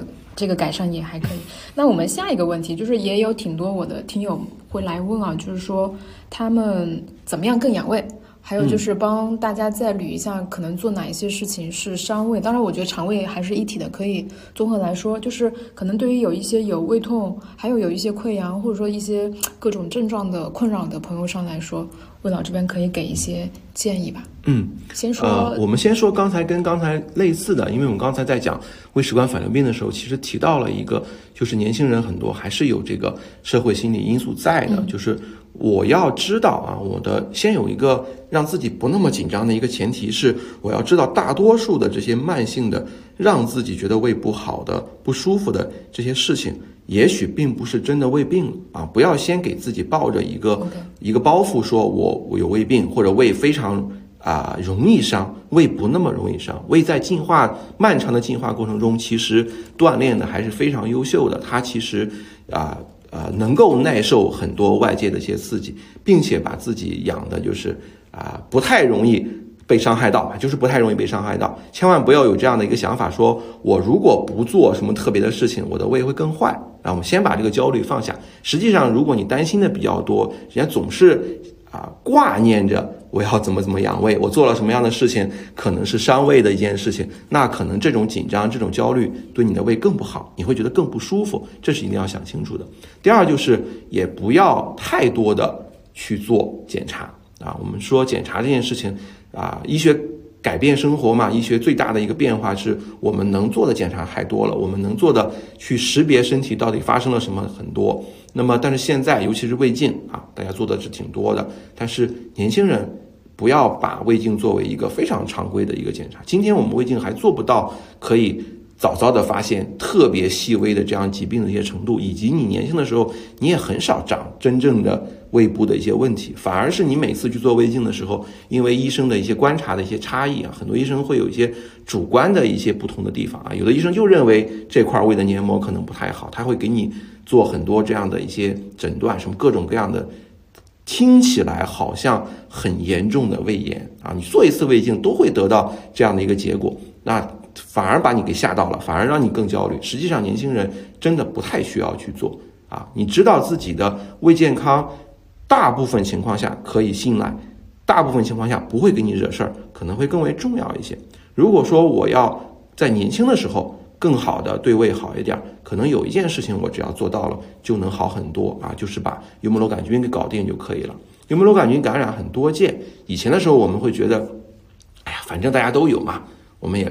Speaker 1: 这个改善也还可以。那我们下一个问题就是，也有挺多我的听友会来问啊，就是说他们怎么样更养胃。还有就是帮大家再捋一下，可能做哪一些事情是伤胃。当然，我觉得肠胃还是一体的，可以综合来说。就是可能对于有一些有胃痛，还有有一些溃疡，或者说一些各种症状的困扰的朋友上来说，魏老这边可以给一些建议吧。
Speaker 2: 嗯，
Speaker 1: 先说，
Speaker 2: 呃，我们先说刚才跟刚才类似的，因为我们刚才在讲胃食管反流病的时候，其实提到了一个，就是年轻人很多还是有这个社会心理因素在的，就是我要知道啊，我的先有一个让自己不那么紧张的一个前提是，我要知道大多数的这些慢性的让自己觉得胃不好的、不舒服的这些事情。也许并不是真的胃病啊！不要先给自己抱着一个一个包袱，说我我有胃病或者胃非常啊、容易伤，胃不那么容易伤。胃在进化漫长的进化过程中，其实锻炼的还是非常优秀的。它其实啊呃啊能够耐受很多外界的一些刺激，并且把自己养的就是啊、不太容易。被伤害到，就是不太容易被伤害到，千万不要有这样的一个想法，说我如果不做什么特别的事情，我的胃会更坏。啊，我们先把这个焦虑放下。实际上，如果你担心的比较多，人家总是啊挂念着我要怎么怎么养胃，我做了什么样的事情可能是伤胃的一件事情，那可能这种紧张、这种焦虑对你的胃更不好，你会觉得更不舒服，这是一定要想清楚的。第二就是也不要太多的去做检查啊，我们说检查这件事情啊，医学。改变生活嘛，医学最大的一个变化是我们能做的检查太多了，我们能做的去识别身体到底发生了什么很多。那么，但是现在尤其是胃镜啊，大家做的是挺多的，但是年轻人不要把胃镜作为一个非常常规的一个检查。今天我们胃镜还做不到可以早早的发现特别细微的这样疾病的一些程度，以及你年轻的时候你也很少长真正的胃部的一些问题，反而是你每次去做胃镜的时候，因为医生的一些观察的一些差异啊，很多医生会有一些主观的一些不同的地方啊，有的医生就认为这块胃的黏膜可能不太好，他会给你做很多这样的一些诊断，什么各种各样的。听起来好像很严重的胃炎啊，你做一次胃镜都会得到这样的一个结果，那反而把你给吓到了，反而让你更焦虑。实际上，年轻人真的不太需要去做啊。你知道自己的胃健康，大部分情况下可以信赖，大部分情况下不会给你惹事儿，可能会更为重要一些。如果说我要在年轻的时候更好的对胃好一点，可能有一件事情我只要做到了就能好很多啊，就是把幽门螺杆菌给搞定就可以了。幽门螺杆菌感染很多见，以前的时候我们会觉得，哎呀，反正大家都有嘛，我们也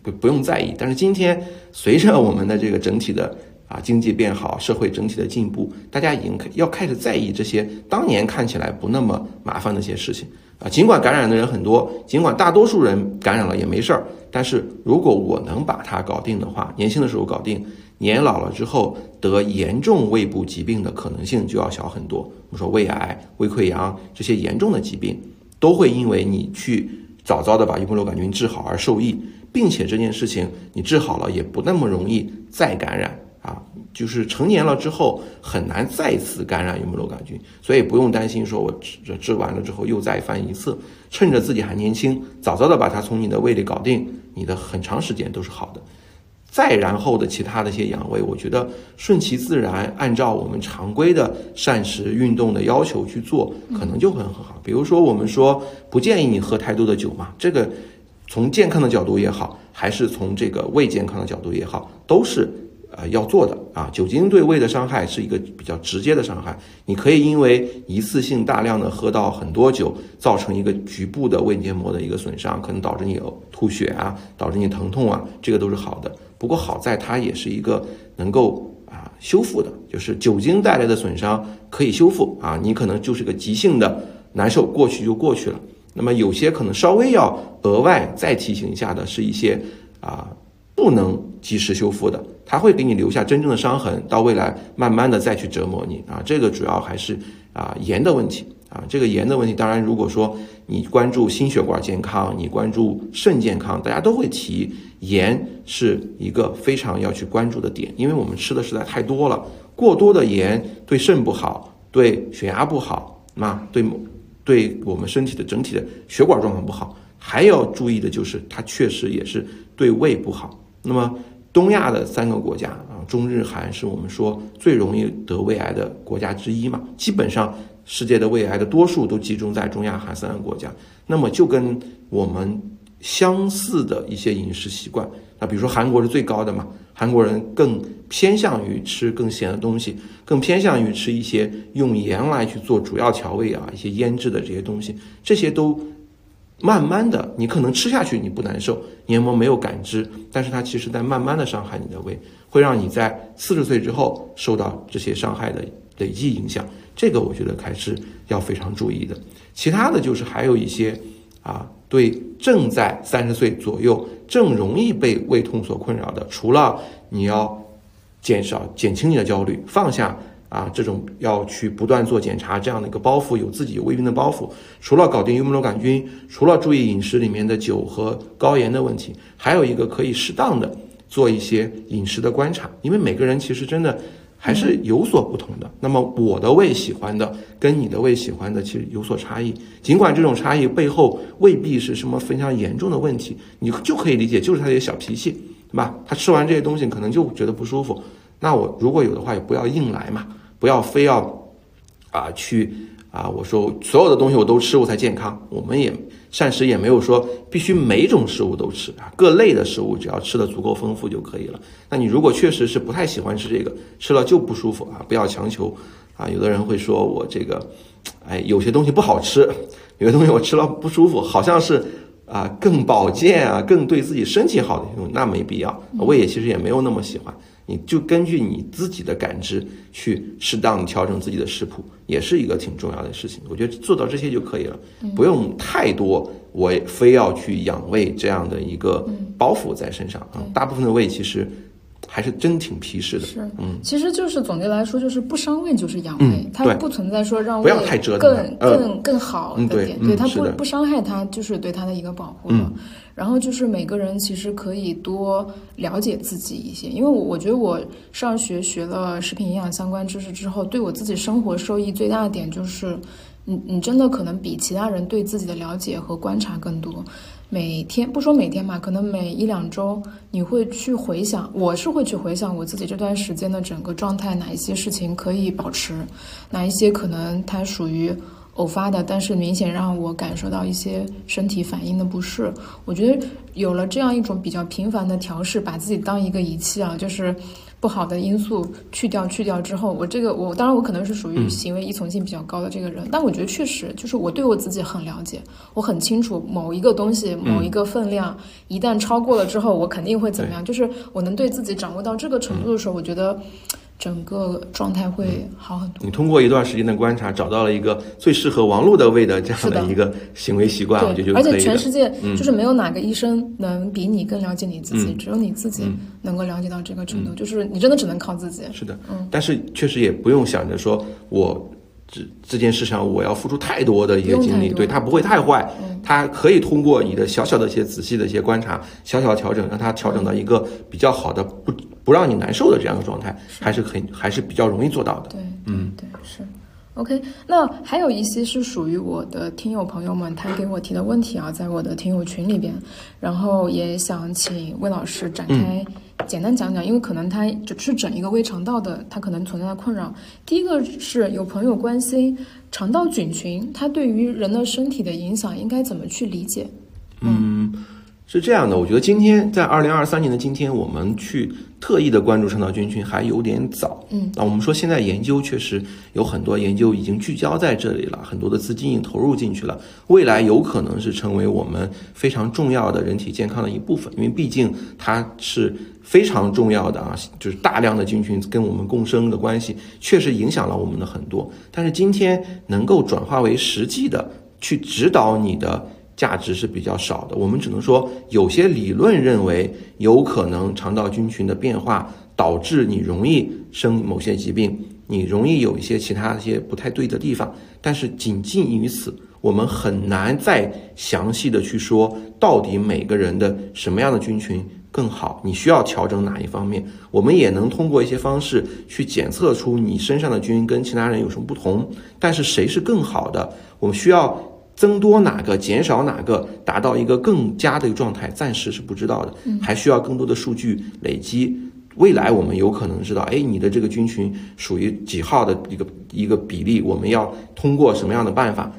Speaker 2: 不不用在意。但是今天随着我们的这个整体的啊经济变好，社会整体的进步，大家已经要开始在意这些当年看起来不那么麻烦的一些事情啊。尽管感染的人很多，尽管大多数人感染了也没事儿，但是如果我能把它搞定的话，年轻的时候搞定，年老了之后得严重胃部疾病的可能性就要小很多。我们说胃癌、胃溃疡这些严重的疾病，都会因为你去早早的把幽门螺杆菌治好而受益，并且这件事情你治好了也不那么容易再感染。就是成年了之后很难再次感染幽门螺杆菌，所以不用担心说我治治完了之后又再犯一次，趁着自己还年轻，早早的把它从你的胃里搞定，你的很长时间都是好的。再然后的其他的一些养胃，我觉得顺其自然，按照我们常规的膳食、运动的要求去做，可能就会很好。比如说，我们说不建议你喝太多的酒嘛，这个从健康的角度也好，还是从这个胃健康的角度也好，都是呃要做的啊。酒精对胃的伤害是一个比较直接的伤害，你可以因为一次性大量的喝到很多酒，造成一个局部的胃黏膜的一个损伤，可能导致你吐血啊，导致你疼痛啊，这个都是好的。不过好在它也是一个能够啊修复的，就是酒精带来的损伤可以修复啊，你可能就是个急性的难受，过去就过去了。那么有些可能稍微要额外再提醒一下的是一些啊不能及时修复的，它会给你留下真正的伤痕，到未来慢慢的再去折磨你啊。这个主要还是啊盐的问题啊，这个盐的问题，当然如果说你关注心血管健康，你关注肾健康，大家都会提。盐是一个非常要去关注的点，因为我们吃的实在太多了，过多的盐对肾不好，对血压不好，那对对我们身体的整体的血管状况不好。还要注意的就是，它确实也是对胃不好。那么东亚的三个国家啊，中日韩是我们说最容易得胃癌的国家之一嘛，基本上世界的胃癌的多数都集中在中亚韩三个国家。那么就跟我们。相似的一些饮食习惯，那比如说韩国是最高的嘛，韩国人更偏向于吃更咸的东西，更偏向于吃一些用盐来去做主要调味啊，一些腌制的这些东西，这些都慢慢的，你可能吃下去你不难受，黏膜没有感知，但是它其实在慢慢的伤害你的胃，会让你在四十岁之后受到这些伤害的累计影响，这个我觉得还是要非常注意的。其他的就是还有一些啊。对正在三十岁左右正容易被胃痛所困扰的，除了你要减少减轻你的焦虑，放下啊这种要去不断做检查这样的一个包袱，有自己有胃病的包袱，除了搞定幽门螺杆菌，除了注意饮食里面的酒和高盐的问题，还有一个可以适当的做一些饮食的观察，因为每个人其实真的。还是有所不同的。那么我的胃喜欢的跟你的胃喜欢的其实有所差异。尽管这种差异背后未必是什么非常严重的问题，你就可以理解就是他的小脾气，对吧？他吃完这些东西可能就觉得不舒服。那我如果有的话，也不要硬来嘛，不要非要啊去啊，我说所有的东西我都吃我才健康。我们也。膳食也没有说必须每种食物都吃啊，各类的食物只要吃的足够丰富就可以了。那你如果确实是不太喜欢吃这个，吃了就不舒服啊，不要强求啊。有的人会说我这个，哎，有些东西不好吃，有些东西我吃了不舒服，好像是啊更保健啊，更对自己身体好的东西，那没必要。我也其实也没有那么喜欢。你就根据你自己的感知去适当调整自己的食谱，也是一个挺重要的事情。我觉得做到这些就可以了，不用太多我非要去养胃这样的一个包袱在身上啊。大部分的胃其实还是真挺皮实的。
Speaker 1: 是，嗯，其实就是总结来说，就是不伤胃就是养胃，它不存在说让
Speaker 2: 不要太折腾，
Speaker 1: 更更更好的点，
Speaker 2: 对
Speaker 1: 它不不伤害它，就是对它的一个保护了。然后就是每个人其实可以多了解自己一些，因为我我觉得我上学学了食品营养相关知识之后，对我自己生活受益最大的点就是，你你真的可能比其他人对自己的了解和观察更多。每天不说每天吧，可能每一两周你会去回想，我是会去回想我自己这段时间的整个状态，哪一些事情可以保持，哪一些可能它属于。偶发的，但是明显让我感受到一些身体反应的不适。我觉得有了这样一种比较频繁的调试，把自己当一个仪器啊，就是不好的因素去掉去掉之后，我这个我当然我可能是属于行为依从性比较高的这个人，但我觉得确实就是我对我自己很了解，我很清楚某一个东西某一个分量一旦超过了之后，我肯定会怎么样。就是我能对自己掌握到这个程度的时候，我觉得。整个状态会好很多。
Speaker 2: 你通过一段时间的观察，找到了一个最适合王璐的胃的这样的一个行为习惯，我觉得就
Speaker 1: 而且全世界就是没有哪个医生能比你更了解你自己，只有你自己能够了解到这个程度。就是你真的只能靠自己。
Speaker 2: 是的，嗯。但是确实也不用想着说我这这件事上我要付出太多的一个精力，对它不会太坏，
Speaker 1: 嗯。
Speaker 2: 它可以通过你的小小的一些仔细的一些观察，小小调整，让它调整到一个比较好的，不不让你难受的这样的状态，还是很还是比较容易做到的。
Speaker 1: 对，嗯，对，是。OK，那还有一些是属于我的听友朋友们他给我提的问题啊，在我的听友群里边，然后也想请魏老师展开简单讲讲，因为可能它只是整一个胃肠道的，它可能存在的困扰。第一个是有朋友关心肠道菌群，它对于人的身体的影响应该怎么去理解？
Speaker 2: 嗯是这样的，我觉得今天在二零二三年的今天，我们去特意的关注肠道菌群还有点早。
Speaker 1: 嗯，
Speaker 2: 那我们说现在研究确实有很多研究已经聚焦在这里了，很多的资金已经投入进去了，未来有可能是成为我们非常重要的人体健康的一部分，因为毕竟它是非常重要的啊，就是大量的菌群跟我们共生的关系，确实影响了我们的很多。但是今天能够转化为实际的去指导你的。价值是比较少的，我们只能说有些理论认为有可能肠道菌群的变化导致你容易生某些疾病，你容易有一些其他一些不太对的地方，但是仅仅于此，我们很难再详细的去说到底每个人的什么样的菌群更好，你需要调整哪一方面，我们也能通过一些方式去检测出你身上的菌跟其他人有什么不同，但是谁是更好的，我们需要。增多哪个，减少哪个，达到一个更佳的一个状态，暂时是不知道的，还需要更多的数据累积。未来我们有可能知道，哎，你的这个菌群属于几号的一个一个比例，我们要通过什么样的办法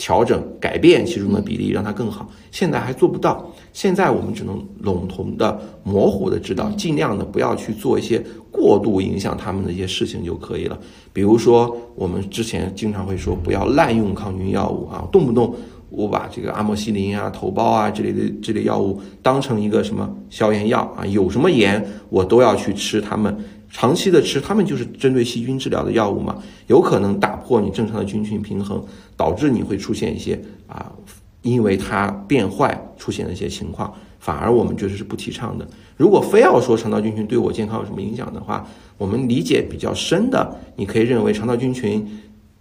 Speaker 2: 调整、改变其中的比例，让它更好。现在还做不到，现在我们只能笼统的、模糊的知道，尽量的不要去做一些过度影响他们的一些事情就可以了。比如说，我们之前经常会说，不要滥用抗菌药物啊，动不动我把这个阿莫西林啊、头孢啊这类的这类药物当成一个什么消炎药啊，有什么炎我都要去吃它们。长期的吃，它们就是针对细菌治疗的药物嘛，有可能打破你正常的菌群平衡，导致你会出现一些啊，因为它变坏出现的一些情况，反而我们觉得是不提倡的。如果非要说肠道菌群对我健康有什么影响的话，我们理解比较深的，你可以认为肠道菌群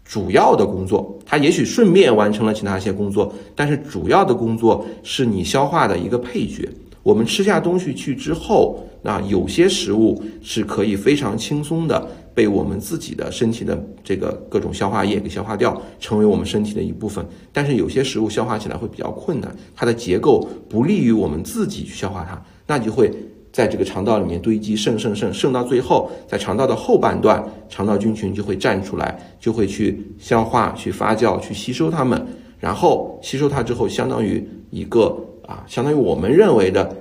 Speaker 2: 主要的工作，它也许顺便完成了其他一些工作，但是主要的工作是你消化的一个配角。我们吃下东西去之后，那有些食物是可以非常轻松的被我们自己的身体的这个各种消化液给消化掉，成为我们身体的一部分。但是有些食物消化起来会比较困难，它的结构不利于我们自己去消化它，那就会在这个肠道里面堆积，剩剩剩剩到最后，在肠道的后半段，肠道菌群就会站出来，就会去消化、去发酵、去吸收它们，然后吸收它之后，相当于一个啊，相当于我们认为的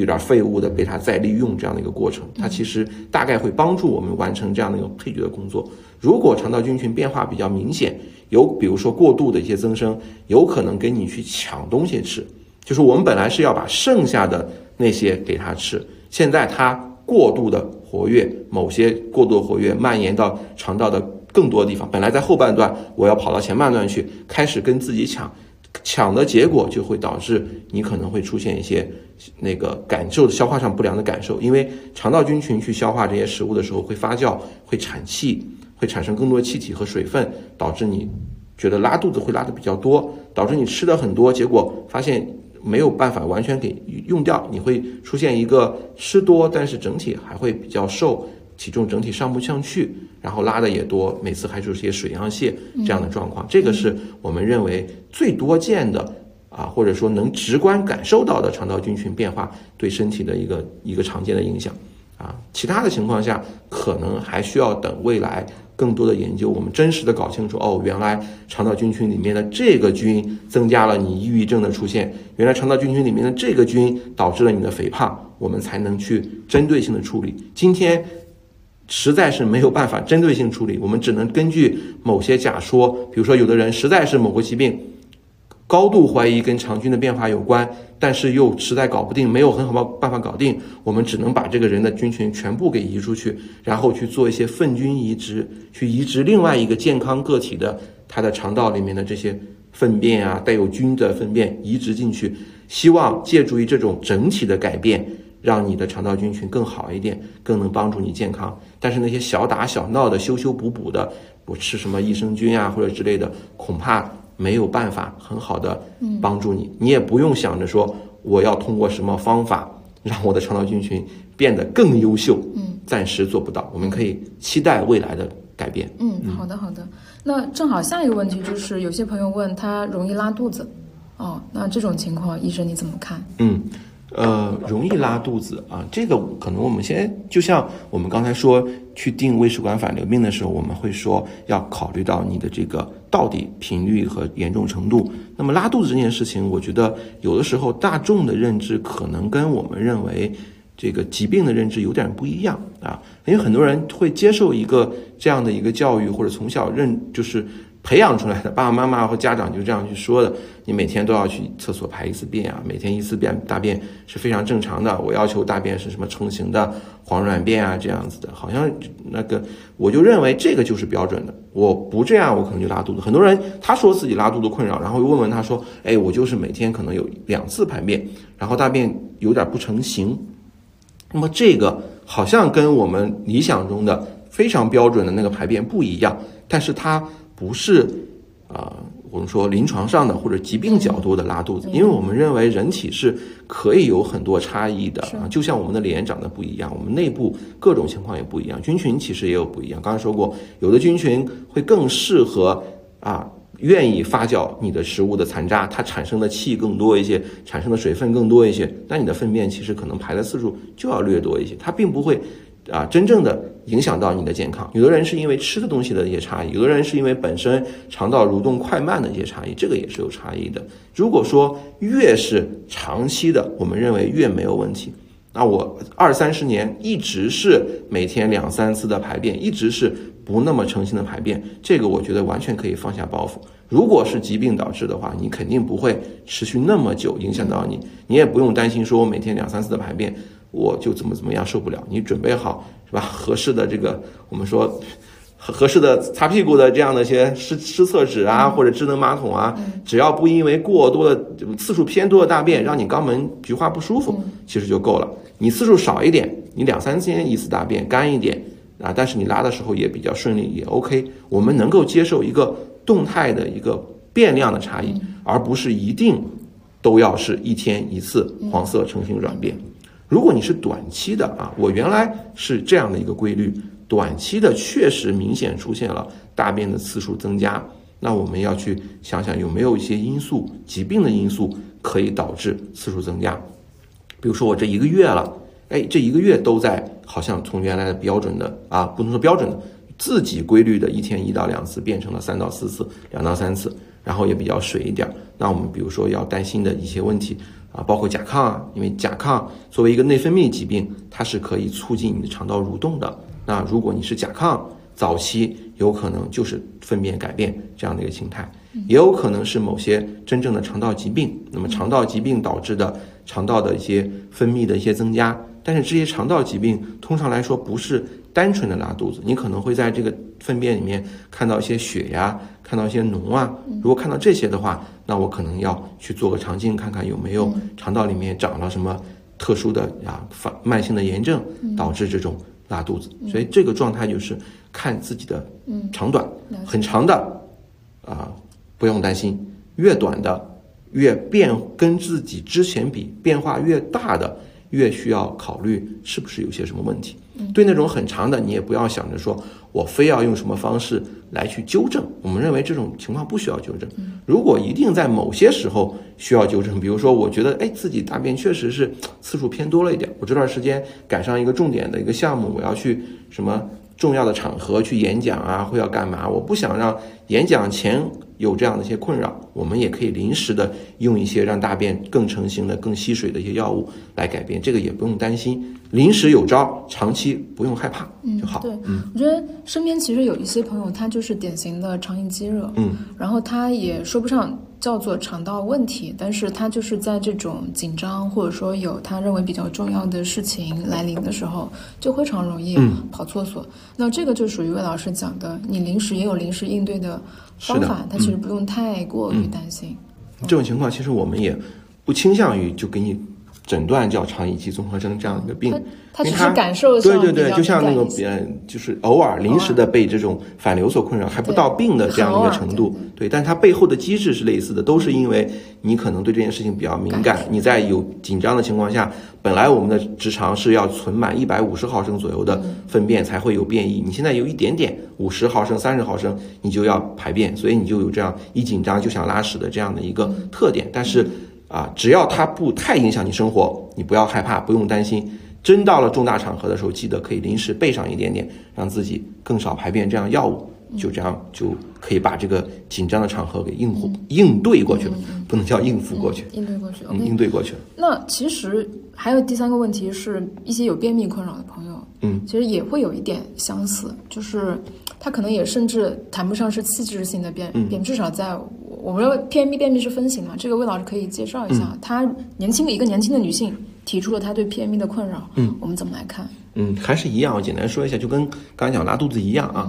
Speaker 2: 有点废物的被它再利用这样的一个过程，它其实大概会帮助我们完成这样的一个配角的工作。如果肠道菌群变化比较明显，有比如说过度的一些增生，有可能跟你去抢东西吃，就是我们本来是要把剩下的那些给它吃，现在它过度的活跃，某些过度的活跃蔓延到肠道的更多的地方，本来在后半段我要跑到前半段去，开始跟自己抢。抢的结果就会导致你可能会出现一些那个感受的消化上不良的感受，因为肠道菌群去消化这些食物的时候会发酵，会产气，会产生更多气体和水分，导致你觉得拉肚子会拉的比较多，导致你吃的很多，结果发现没有办法完全给用掉，你会出现一个吃多，但是整体还会比较瘦。体重整体上不上去，然后拉的也多，每次还是有些水样泻这样的状况，这个是我们认为最多见的啊，或者说能直观感受到的肠道菌群变化对身体的一个一个常见的影响啊。其他的情况下，可能还需要等未来更多的研究，我们真实的搞清楚哦，原来肠道菌群里面的这个菌增加了你抑郁症的出现，原来肠道菌群里面的这个菌导致了你的肥胖，我们才能去针对性的处理。今天。实在是没有办法针对性处理，我们只能根据某些假说，比如说有的人实在是某个疾病，高度怀疑跟肠菌的变化有关，但是又实在搞不定，没有很好办法搞定，我们只能把这个人的菌群全部给移出去，然后去做一些粪菌移植，去移植另外一个健康个体的它的肠道里面的这些粪便啊，带有菌的粪便移植进去，希望借助于这种整体的改变。让你的肠道菌群更好一点，更能帮助你健康。但是那些小打小闹的、修修补补的，我吃什么益生菌啊或者之类的，恐怕没有办法很好的帮助你。你也不用想着说我要通过什么方法让我的肠道菌群变得更优秀，
Speaker 1: 嗯，
Speaker 2: 暂时做不到。我们可以期待未来的改变。
Speaker 1: 嗯，好的好的。那正好下一个问题就是，有些朋友问他容易拉肚子，哦，那这种情况，医生你怎么看？
Speaker 2: 嗯，呃，容易拉肚子啊，这个可能我们先就像我们刚才说去定胃食管反流病的时候，我们会说要考虑到你的这个到底频率和严重程度。那么拉肚子这件事情，我觉得有的时候大众的认知可能跟我们认为这个疾病的认知有点不一样啊，因为很多人会接受一个这样的一个教育，或者从小认就是。培养出来的，爸爸妈妈和家长就这样去说的。你每天都要去厕所排一次便啊，每天一次便大便是非常正常的。我要求大便是什么成型的黄软便啊，这样子的，好像那个我就认为这个就是标准的。我不这样，我可能就拉肚子。很多人他说自己拉肚子困扰，然后又问问他说，哎，我就是每天可能有两次排便，然后大便有点不成形。那么这个好像跟我们理想中的非常标准的那个排便不一样，但是它。不是，啊，我们说临床上的或者疾病角度的拉肚子，因为我们认为人体是可以有很多差异的啊，就像我们的脸长得不一样，我们内部各种情况也不一样，菌群其实也有不一样。刚才说过，有的菌群会更适合啊，愿意发酵你的食物的残渣，它产生的气更多一些，产生的水分更多一些，那你的粪便其实可能排的次数就要略多一些，它并不会。啊，真正的影响到你的健康，有的人是因为吃的东西的一些差异，有的人是因为本身肠道蠕动快慢的一些差异，这个也是有差异的。如果说越是长期的，我们认为越没有问题。那我二三十年一直是每天两三次的排便，一直是不那么诚心的排便，这个我觉得完全可以放下包袱。如果是疾病导致的话，你肯定不会持续那么久，影响到你，你也不用担心说我每天两三次的排便。我就怎么怎么样受不了，你准备好是吧？合适的这个我们说合合适的擦屁股的这样的一些湿湿厕纸啊，或者智能马桶啊，只要不因为过多的次数偏多的大便让你肛门菊花不舒服，其实就够了。你次数少一点，你两三天一次大便干一点啊，但是你拉的时候也比较顺利，也 OK。我们能够接受一个动态的一个变量的差异，而不是一定都要是一天一次黄色成型软便。如果你是短期的啊，我原来是这样的一个规律，短期的确实明显出现了大便的次数增加，那我们要去想想有没有一些因素，疾病的因素可以导致次数增加。比如说我这一个月了，哎，这一个月都在好像从原来的标准的啊，不能说标准的，自己规律的一天一到两次变成了三到四次，两到三次，然后也比较水一点。那我们比如说要担心的一些问题。啊，包括甲亢啊，因为甲亢作为一个内分泌疾病，它是可以促进你的肠道蠕动的。那如果你是甲亢，早期有可能就是粪便改变这样的一个形态，也有可能是某些真正的肠道疾病。那么肠道疾病导致的肠道的一些分泌的一些增加，但是这些肠道疾病通常来说不是单纯的拉肚子，你可能会在这个粪便里面看到一些血呀。看到一些脓啊，如果看到这些的话，那我可能要去做个肠镜，看看有没有肠道里面长了什么特殊的啊，反慢性的炎症导致这种拉肚子。所以这个状态就是看自己的长短，很长的啊不用担心，越短的越变跟自己之前比变化越大的，越需要考虑是不是有些什么问题。对那种很长的，你也不要想着说。我非要用什么方式来去纠正？我们认为这种情况不需要纠正。如果一定在某些时候需要纠正，比如说我觉得哎自己大便确实是次数偏多了一点，我这段时间赶上一个重点的一个项目，我要去什么重要的场合去演讲啊，或要干嘛？我不想让演讲前有这样的一些困扰，我们也可以临时的用一些让大便更成型的、更吸水的一些药物来改变，这个也不用担心。临时有招，长期不用害怕就好。
Speaker 1: 对，我觉得身边其实有一些朋友，他就是典型的肠易激热，
Speaker 2: 嗯，
Speaker 1: 然后他也说不上叫做肠道问题，但是他就是在这种紧张或者说有他认为比较重要的事情来临的时候，就非常容易跑厕所。那这个就属于魏老师讲的，你临时也有临时应对的方法，他其实不用太过于担心。
Speaker 2: 这种情况其实我们也不倾向于就给你。诊断叫肠易激综合征这样一个病。
Speaker 1: 他只是感受
Speaker 2: 对对对，就像那个别就是偶尔临时的被这种反流所困扰，还不到病的这样一个程度。对，但它背后的机制是类似的，都是因为你可能对这件事情比较敏感。你在有紧张的情况下，本来我们的直肠是要存满一百五十毫升左右的粪便才会有便意，你现在有一点点五十毫升、三十毫升，你就要排便，所以你就有这样一紧张就想拉屎的这样的一个特点。但是啊，只要它不太影响你生活，你不要害怕，不用担心。真到了重大场合的时候，记得可以临时备上一点点，让自己更少排便，这样药物就这样就可以把这个紧张的场合给应付应对过去了，不能叫应付过去，
Speaker 1: 应对过去，
Speaker 2: 应对过去了。
Speaker 1: 那其实还有第三个问题是一些有便秘困扰的朋友，
Speaker 2: 嗯，
Speaker 1: 其实也会有一点相似，就是他可能也甚至谈不上是器质性的便便，至少在我们说便秘便秘是分型嘛，这个魏老师可以介绍一下，他年轻的一个年轻的女性。提出了她对便秘的困扰，
Speaker 2: 嗯，
Speaker 1: 我们怎么来看？
Speaker 2: 嗯，还是一样，我简单说一下，就跟刚才讲拉肚子一样啊，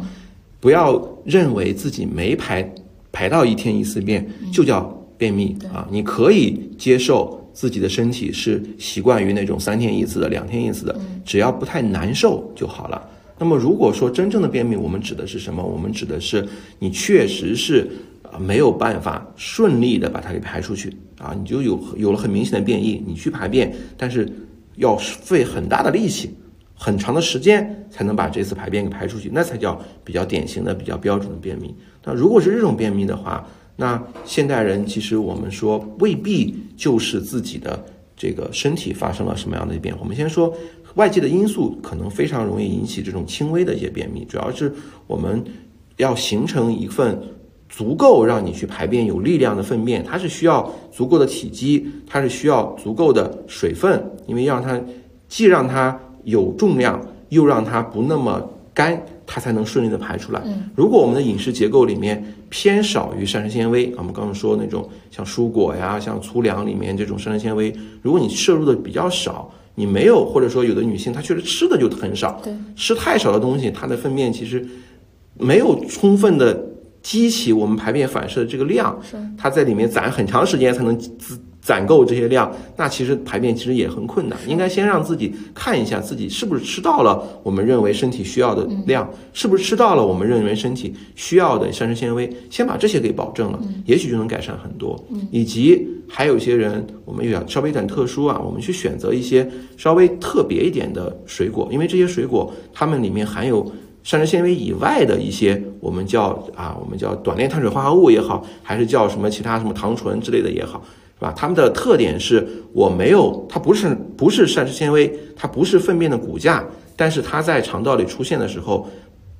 Speaker 2: 不要认为自己没排排到一天一次便就叫便秘啊，你可以接受自己的身体是习惯于那种三天一次的、两天一次的，只要不太难受就好了。那么如果说真正的便秘，我们指的是什么？我们指的是你确实是。啊，没有办法顺利的把它给排出去啊，你就有有了很明显的变异，你去排便，但是要费很大的力气，很长的时间才能把这次排便给排出去，那才叫比较典型的、比较标准的便秘。那如果是这种便秘的话，那现代人其实我们说未必就是自己的这个身体发生了什么样的变化。我们先说外界的因素，可能非常容易引起这种轻微的一些便秘，主要是我们要形成一份。足够让你去排便有力量的粪便，它是需要足够的体积，它是需要足够的水分，因为让它既让它有重量，又让它不那么干，它才能顺利的排出来。如果我们的饮食结构里面偏少于膳食纤维，我们刚刚说那种像蔬果呀、像粗粮里面这种膳食纤维，如果你摄入的比较少，你没有或者说有的女性她确实吃的就很少，吃太少的东西，她的粪便其实没有充分的。激起我们排便反射的这个量，
Speaker 1: 是
Speaker 2: 它在里面攒很长时间才能攒攒够这些量，那其实排便其实也很困难。应该先让自己看一下自己是不是吃到了我们认为身体需要的量，是不是吃到了我们认为身体需要的膳食纤维，先把这些给保证了，也许就能改善很多。以及还有一些人，我们要稍微有点特殊啊，我们去选择一些稍微特别一点的水果，因为这些水果它们里面含有。膳食纤维以外的一些，我们叫啊，我们叫短链碳水化合物也好，还是叫什么其他什么糖醇之类的也好，是吧？它们的特点是我没有，它不是不是膳食纤维，它不是粪便的骨架，但是它在肠道里出现的时候，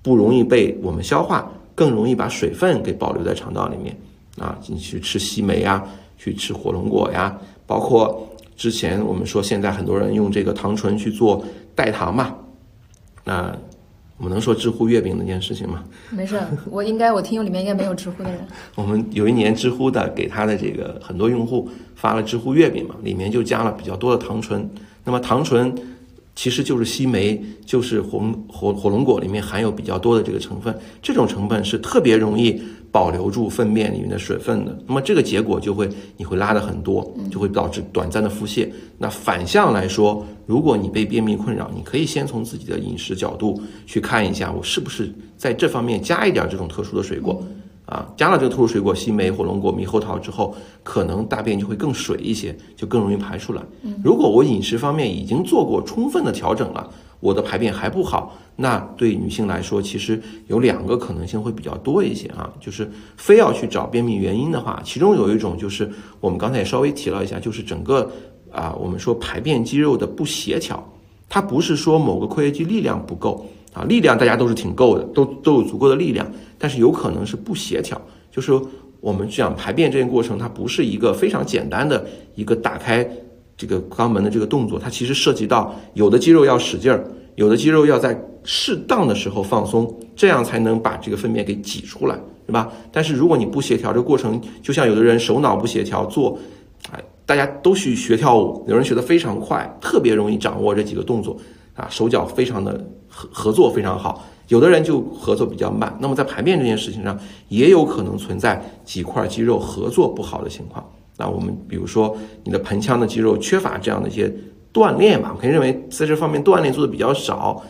Speaker 2: 不容易被我们消化，更容易把水分给保留在肠道里面啊。你去吃西梅呀，去吃火龙果呀，包括之前我们说现在很多人用这个糖醇去做代糖嘛，那。我们能说知乎月饼那件事情吗？
Speaker 1: 没事，我应该我听友里面应该没有知乎的人。
Speaker 2: 我们有一年知乎的给他的这个很多用户发了知乎月饼嘛，里面就加了比较多的糖醇。那么糖醇其实就是西梅，就是火火火龙果里面含有比较多的这个成分，这种成分是特别容易。保留住粪便里面的水分的，那么这个结果就会你会拉的很多，就会导致短暂的腹泻。那反向来说，如果你被便秘困扰，你可以先从自己的饮食角度去看一下，我是不是在这方面加一点这种特殊的水果啊？加了这个特殊水果，西梅、火龙果、猕猴桃之后，可能大便就会更水一些，就更容易排出来。如果我饮食方面已经做过充分的调整了。我的排便还不好，那对女性来说，其实有两个可能性会比较多一些啊，就是非要去找便秘原因的话，其中有一种就是我们刚才也稍微提了一下，就是整个啊，我们说排便肌肉的不协调，它不是说某个括约肌力量不够啊，力量大家都是挺够的，都都有足够的力量，但是有可能是不协调，就是我们讲排便这个过程，它不是一个非常简单的一个打开。这个肛门的这个动作，它其实涉及到有的肌肉要使劲儿，有的肌肉要在适当的时候放松，这样才能把这个粪便给挤出来，是吧？但是如果你不协调，这过程就像有的人手脑不协调做，哎，大家都去学跳舞，有人学得非常快，特别容易掌握这几个动作啊，手脚非常的合合作非常好，有的人就合作比较慢。那么在排便这件事情上，也有可能存在几块肌肉合作不好的情况。那我们比如说你的盆腔的肌肉缺乏这样的一些锻炼吧，我可以认为在这方面锻炼做的比较少，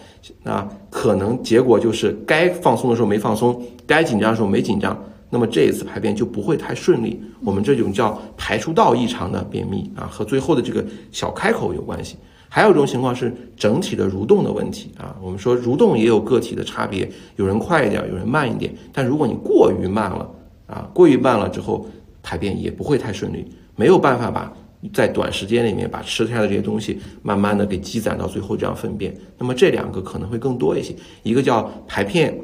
Speaker 2: 那可能结果就是该放松的时候没放松，该紧张的时候没紧张。那么这一次排便就不会太顺利，我们这种叫排出道异常的便秘啊，和最后的这个小开口有关系。还有一种情况是整体的蠕动的问题啊，我们说蠕动也有个体的差别，有人快一点，有人慢一点。但如果你过于慢了啊，过于慢了之后排便也不会太顺利，没有办法把在短时间里面把吃下的这些东西慢慢的给积攒到最后这样粪便。那么这两个可能会更多一些，一个叫排片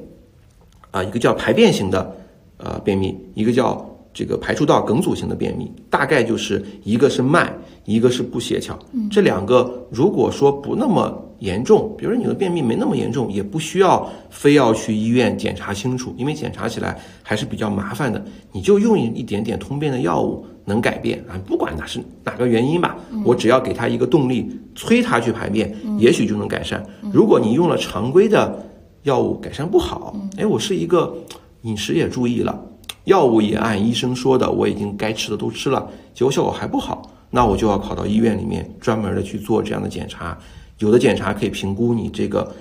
Speaker 2: 啊，一个叫排便型的。呃，便秘一个叫这个排出道梗阻型的便秘，大概就是一个是慢，一个是不协调。这两个如果说不那么严重，比如说你的便秘没那么严重，也不需要非要去医院检查清楚，因为检查起来还是比较麻烦的。你就用一一点点通便的药物能改变啊，不管哪是哪个原因吧，我只要给他一个动力，催他去排便，也许就能改善。如果你用了常规的药物改善不好，哎，我是一个。饮食也注意了，药物也按医生说的，我已经该吃的都吃了，结果效果还不好，那我就要跑到医院里面专门的去做这样的检查。有的检查可以评估你这个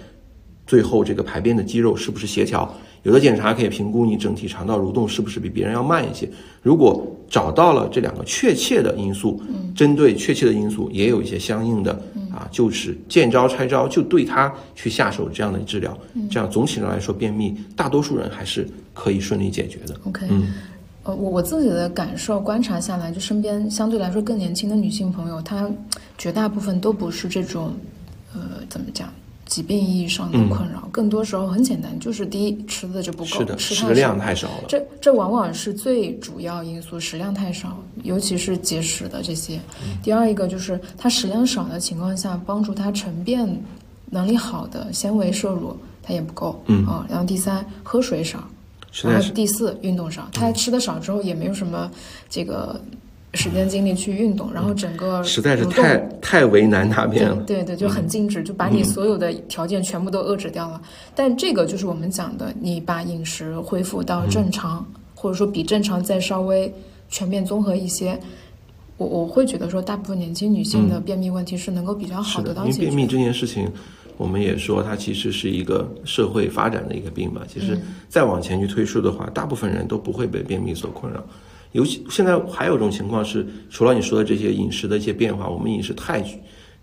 Speaker 2: 最后这个排便的肌肉是不是协调。有的检查可以评估你整体肠道蠕动是不是比别人要慢一些。如果找到了这两个确切的因素，针对确切的因素，也有一些相应的啊，就是见招拆招，就对他去下手这样的治疗。这样总体上来说，便秘大多数人还是可以顺利解决的。
Speaker 1: OK，嗯，呃，我我自己的感受观察下来，就身边相对来说更年轻的女性朋友，她绝大部分都不是这种，呃，怎么讲？疾病意义上的困扰，更多时候很简单，就是第一吃的就不够，吃
Speaker 2: 的量太少了。
Speaker 1: 这这往往是最主要因素，食量太少，尤其是节食的这些。第二一个就是它食量少的情况下，帮助它沉便能力好的纤维摄入它也不够。嗯啊，然后第三喝水少，然后第四运动少，他吃的少之后也没有什么这个。时间精力去运动，然后整个
Speaker 2: 实在是太太为难大便了。
Speaker 1: 对对，就很静止，就把你所有的条件全部都遏制掉了。但这个就是我们讲的，你把饮食恢复到正常，或者说比正常再稍微全面综合一些，我我会觉得说，大部分年轻女性的便秘问题是能够比较好
Speaker 2: 得
Speaker 1: 到解决。
Speaker 2: 因为便秘这件事情，我们也说它其实是一个社会发展的一个病吧。其实再往前去推述的话，大部分人都不会被便秘所困扰。尤其现在还有一种情况是，除了你说的这些饮食的一些变化，我们饮食太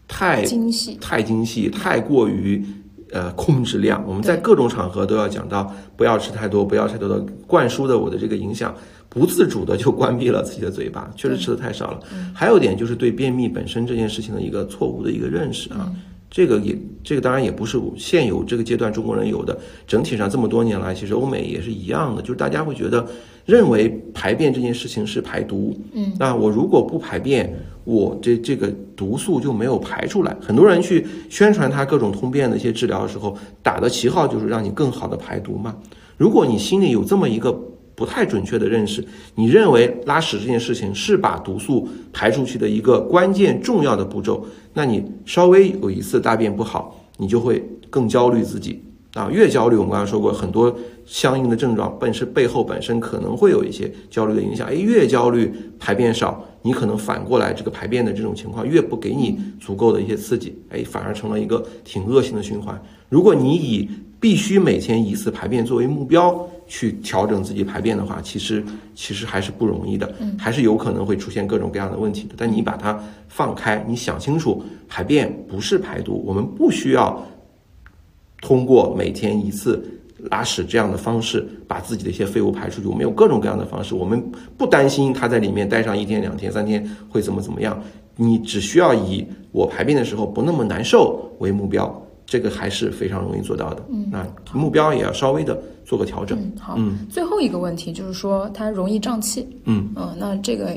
Speaker 2: 太
Speaker 1: 精细、
Speaker 2: 太精细、太过于呃控制量。我们在各种场合都要讲到不要吃太多，不要太多的灌输的我的这个影响，不自主的就关闭了自己的嘴巴，确实吃的太少了。还有一点就是对便秘本身这件事情的一个错误的一个认识啊。这个也，这个当然也不是现有这个阶段中国人有的。整体上这么多年来，其实欧美也是一样的，就是大家会觉得认为排便这件事情是排毒。嗯，那我如果不排便，我这这个毒素就没有排出来。很多人去宣传他各种通便的一些治疗的时候，打的旗号就是让你更好的排毒嘛。如果你心里有这么一个。不太准确的认识，你认为拉屎这件事情是把毒素排出去的一个关键重要的步骤，那你稍微有一次大便不好，你就会更焦虑自己啊，越焦虑，我们刚才说过很多相应的症状，本身背后本身可能会有一些焦虑的影响，哎，越焦虑排便少，你可能反过来这个排便的这种情况越不给你足够的一些刺激，哎，反而成了一个挺恶性的循环。如果你以必须每天一次排便作为目标去调整自己排便的话，其实其实还是不容易的，还是有可能会出现各种各样的问题的。但你把它放开，你想清楚，排便不是排毒，我们不需要通过每天一次拉屎这样的方式把自己的一些废物排出去。我们有各种各样的方式，我们不担心它在里面待上一天、两天、三天会怎么怎么样。你只需要以我排便的时候不那么难受为目标。这个还是非常容易做到的，嗯，那目标也要稍微的做个调整。
Speaker 1: 好，嗯，最后一个问题就是说它容易胀气，嗯。嗯，那这个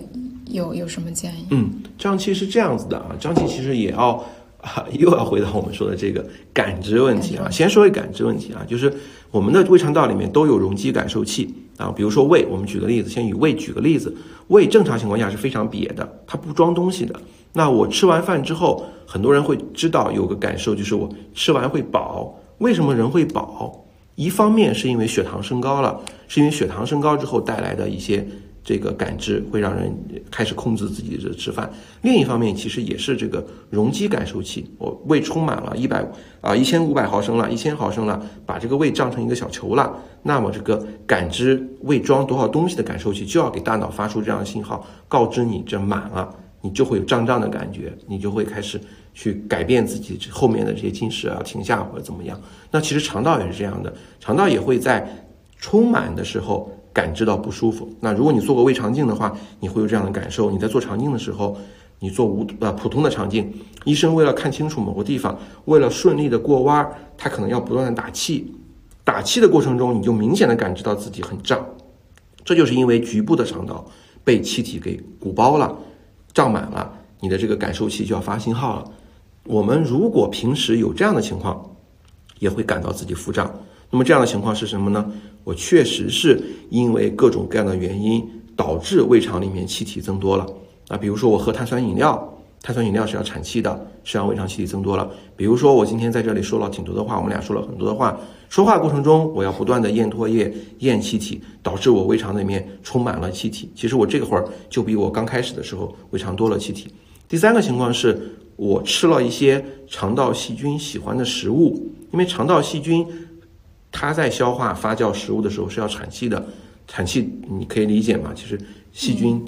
Speaker 1: 有有什么建议？
Speaker 2: 嗯，胀气是这样子的啊，胀气其实也要啊，又要回到我们说的这个感知问题啊。先说一感知问题啊，就是我们的胃肠道里面都有容积感受器。啊，比如说胃，我们举个例子，先以胃举个例子，胃正常情况下是非常瘪的，它不装东西的。那我吃完饭之后，很多人会知道有个感受，就是我吃完会饱。为什么人会饱？一方面是因为血糖升高了，是因为血糖升高之后带来的一些这个感知会让人开始控制自己的吃饭。另一方面，其实也是这个容积感受器，我胃充满了一百啊一千五百毫升了，一千毫升了，把这个胃胀成一个小球了，那么这个感知胃装多少东西的感受器就要给大脑发出这样的信号，告知你这满了，你就会有胀胀的感觉，你就会开始去改变自己后面的这些进食啊，停下或者怎么样。那其实肠道也是这样的，肠道也会在充满的时候。感知到不舒服。那如果你做过胃肠镜的话，你会有这样的感受。你在做肠镜的时候，你做无呃普通的肠镜，医生为了看清楚某个地方，为了顺利的过弯，他可能要不断的打气。打气的过程中，你就明显的感知到自己很胀。这就是因为局部的肠道被气体给鼓包了，胀满了，你的这个感受器就要发信号了。我们如果平时有这样的情况，也会感到自己腹胀。那么这样的情况是什么呢？我确实是因为各种各样的原因导致胃肠里面气体增多了啊，比如说我喝碳酸饮料，碳酸饮料是要产气的，是让胃肠气体增多了。比如说我今天在这里说了挺多的话，我们俩说了很多的话，说话过程中我要不断的咽唾液、咽气体，导致我胃肠里面充满了气体。其实我这会儿就比我刚开始的时候胃肠多了气体。第三个情况是我吃了一些肠道细菌喜欢的食物，因为肠道细菌。它在消化发酵食物的时候是要产气的，产气你可以理解吗？其实细菌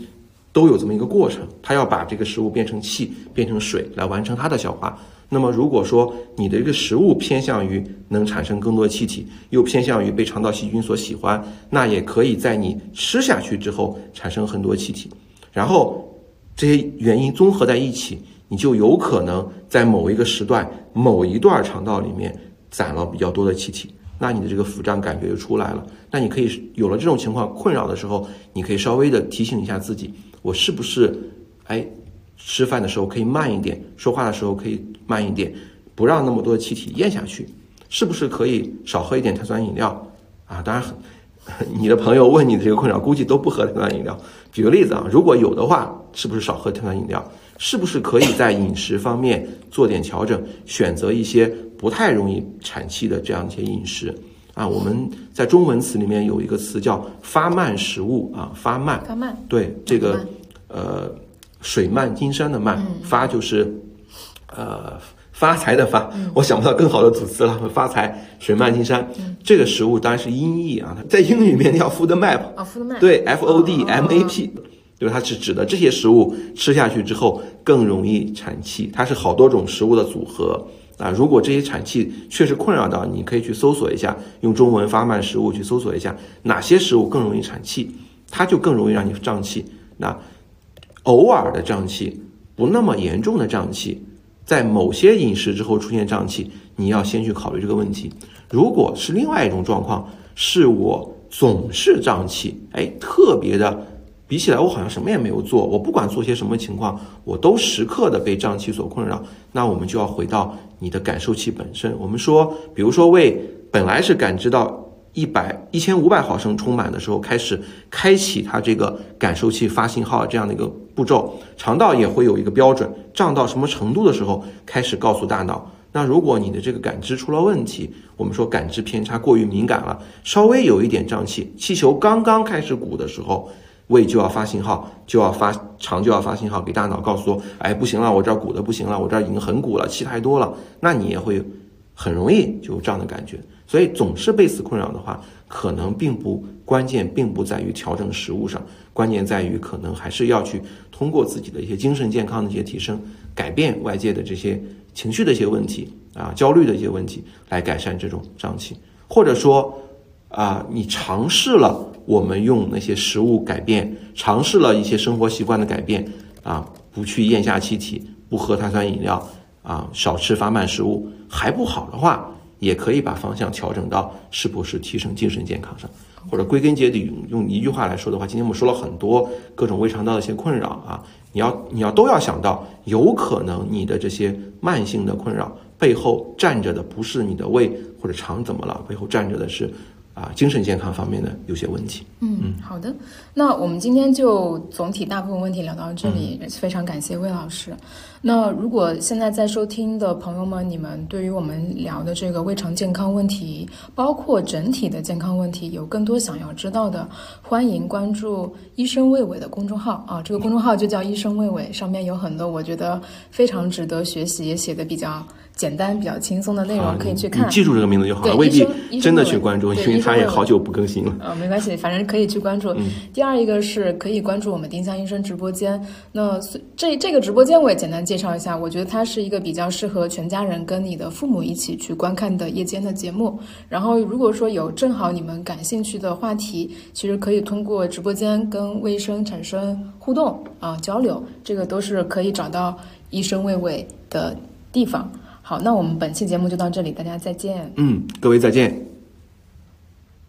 Speaker 2: 都有这么一个过程，它要把这个食物变成气，变成水来完成它的消化。那么如果说你的这个食物偏向于能产生更多气体，又偏向于被肠道细菌所喜欢，那也可以在你吃下去之后产生很多气体。然后这些原因综合在一起，你就有可能在某一个时段、某一段肠道里面攒了比较多的气体。那你的这个腹胀感觉就出来了。那你可以有了这种情况困扰的时候，你可以稍微的提醒一下自己，我是不是，哎，吃饭的时候可以慢一点，说话的时候可以慢一点，不让那么多的气体咽下去，是不是可以少喝一点碳酸饮料啊？当然，你的朋友问你的这个困扰，估计都不喝碳酸饮料。举个例子啊，如果有的话，是不是少喝碳酸饮料？是不是可以在饮食方面做点调整，选择一些？不太容易产气的这样一些饮食啊，我们在中文词里面有一个词叫发慢食物啊，发慢，
Speaker 1: 发慢，
Speaker 2: 对这个呃水漫金山的漫，发就是呃发财的发，我想不到更好的组词了，发财水漫金山，这个食物当然是音译啊，在英语里面叫 food map
Speaker 1: 啊，food map，
Speaker 2: 对，f o d m a p，对吧？它是指的这些食物吃下去之后更容易产气，它是好多种食物的组合。啊，如果这些产气确实困扰到你，可以去搜索一下，用中文发慢食物去搜索一下哪些食物更容易产气，它就更容易让你胀气。那偶尔的胀气，不那么严重的胀气，在某些饮食之后出现胀气，你要先去考虑这个问题。如果是另外一种状况，是我总是胀气，哎，特别的。比起来，我好像什么也没有做。我不管做些什么情况，我都时刻的被胀气所困扰。那我们就要回到你的感受器本身。我们说，比如说胃本来是感知到一百一千五百毫升充满的时候，开始开启它这个感受器发信号这样的一个步骤。肠道也会有一个标准，胀到什么程度的时候开始告诉大脑。那如果你的这个感知出了问题，我们说感知偏差过于敏感了，稍微有一点胀气，气球刚刚开始鼓的时候。胃就要发信号，就要发肠就要发信号给大脑，告诉说，哎，不行了，我这儿鼓的不行了，我这儿已经很鼓了，气太多了，那你也会很容易就有这样的感觉。所以总是被此困扰的话，可能并不关键，并不在于调整食物上，关键在于可能还是要去通过自己的一些精神健康的一些提升，改变外界的这些情绪的一些问题啊，焦虑的一些问题，来改善这种胀气，或者说啊，你尝试了。我们用那些食物改变，尝试了一些生活习惯的改变，啊，不去咽下气体，不喝碳酸饮料，啊，少吃发慢食物，还不好的话，也可以把方向调整到是不是提升精神健康上，或者归根结底用一句话来说的话，今天我们说了很多各种胃肠道的一些困扰啊，你要你要都要想到，有可能你的这些慢性的困扰背后站着的不是你的胃或者肠怎么了，背后站着的是。啊精神健康方面的有些问题。
Speaker 1: 嗯，好的。那我们今天就总体大部分问题聊到这里，非常感谢魏老师。那如果现在在收听的朋友们，你们对于我们聊的这个胃肠健康问题，包括整体的健康问题，有更多想要知道的，欢迎关注“医生魏伟”的公众号啊，这个公众号就叫“医生魏伟”，上面有很多我觉得非常值得学习，也写的比较。简单比较轻松的内容可以去看，
Speaker 2: 你记住这个名字就好了，未必真的去关注，因为他也好久不更新了。
Speaker 1: 呃，没关系，反正可以去关注。第二一个是可以关注我们丁香医生直播间。那这这个直播间我也简单介绍一下，我觉得它是一个比较适合全家人跟你的父母一起去观看的夜间的节目。然后如果说有正好你们感兴趣的话题，其实可以通过直播间跟魏医生产生互动啊交流，这个都是可以找到医生魏伟的地方。好，那我们本期节目就到这里，大家再见。
Speaker 2: 嗯，各位再见。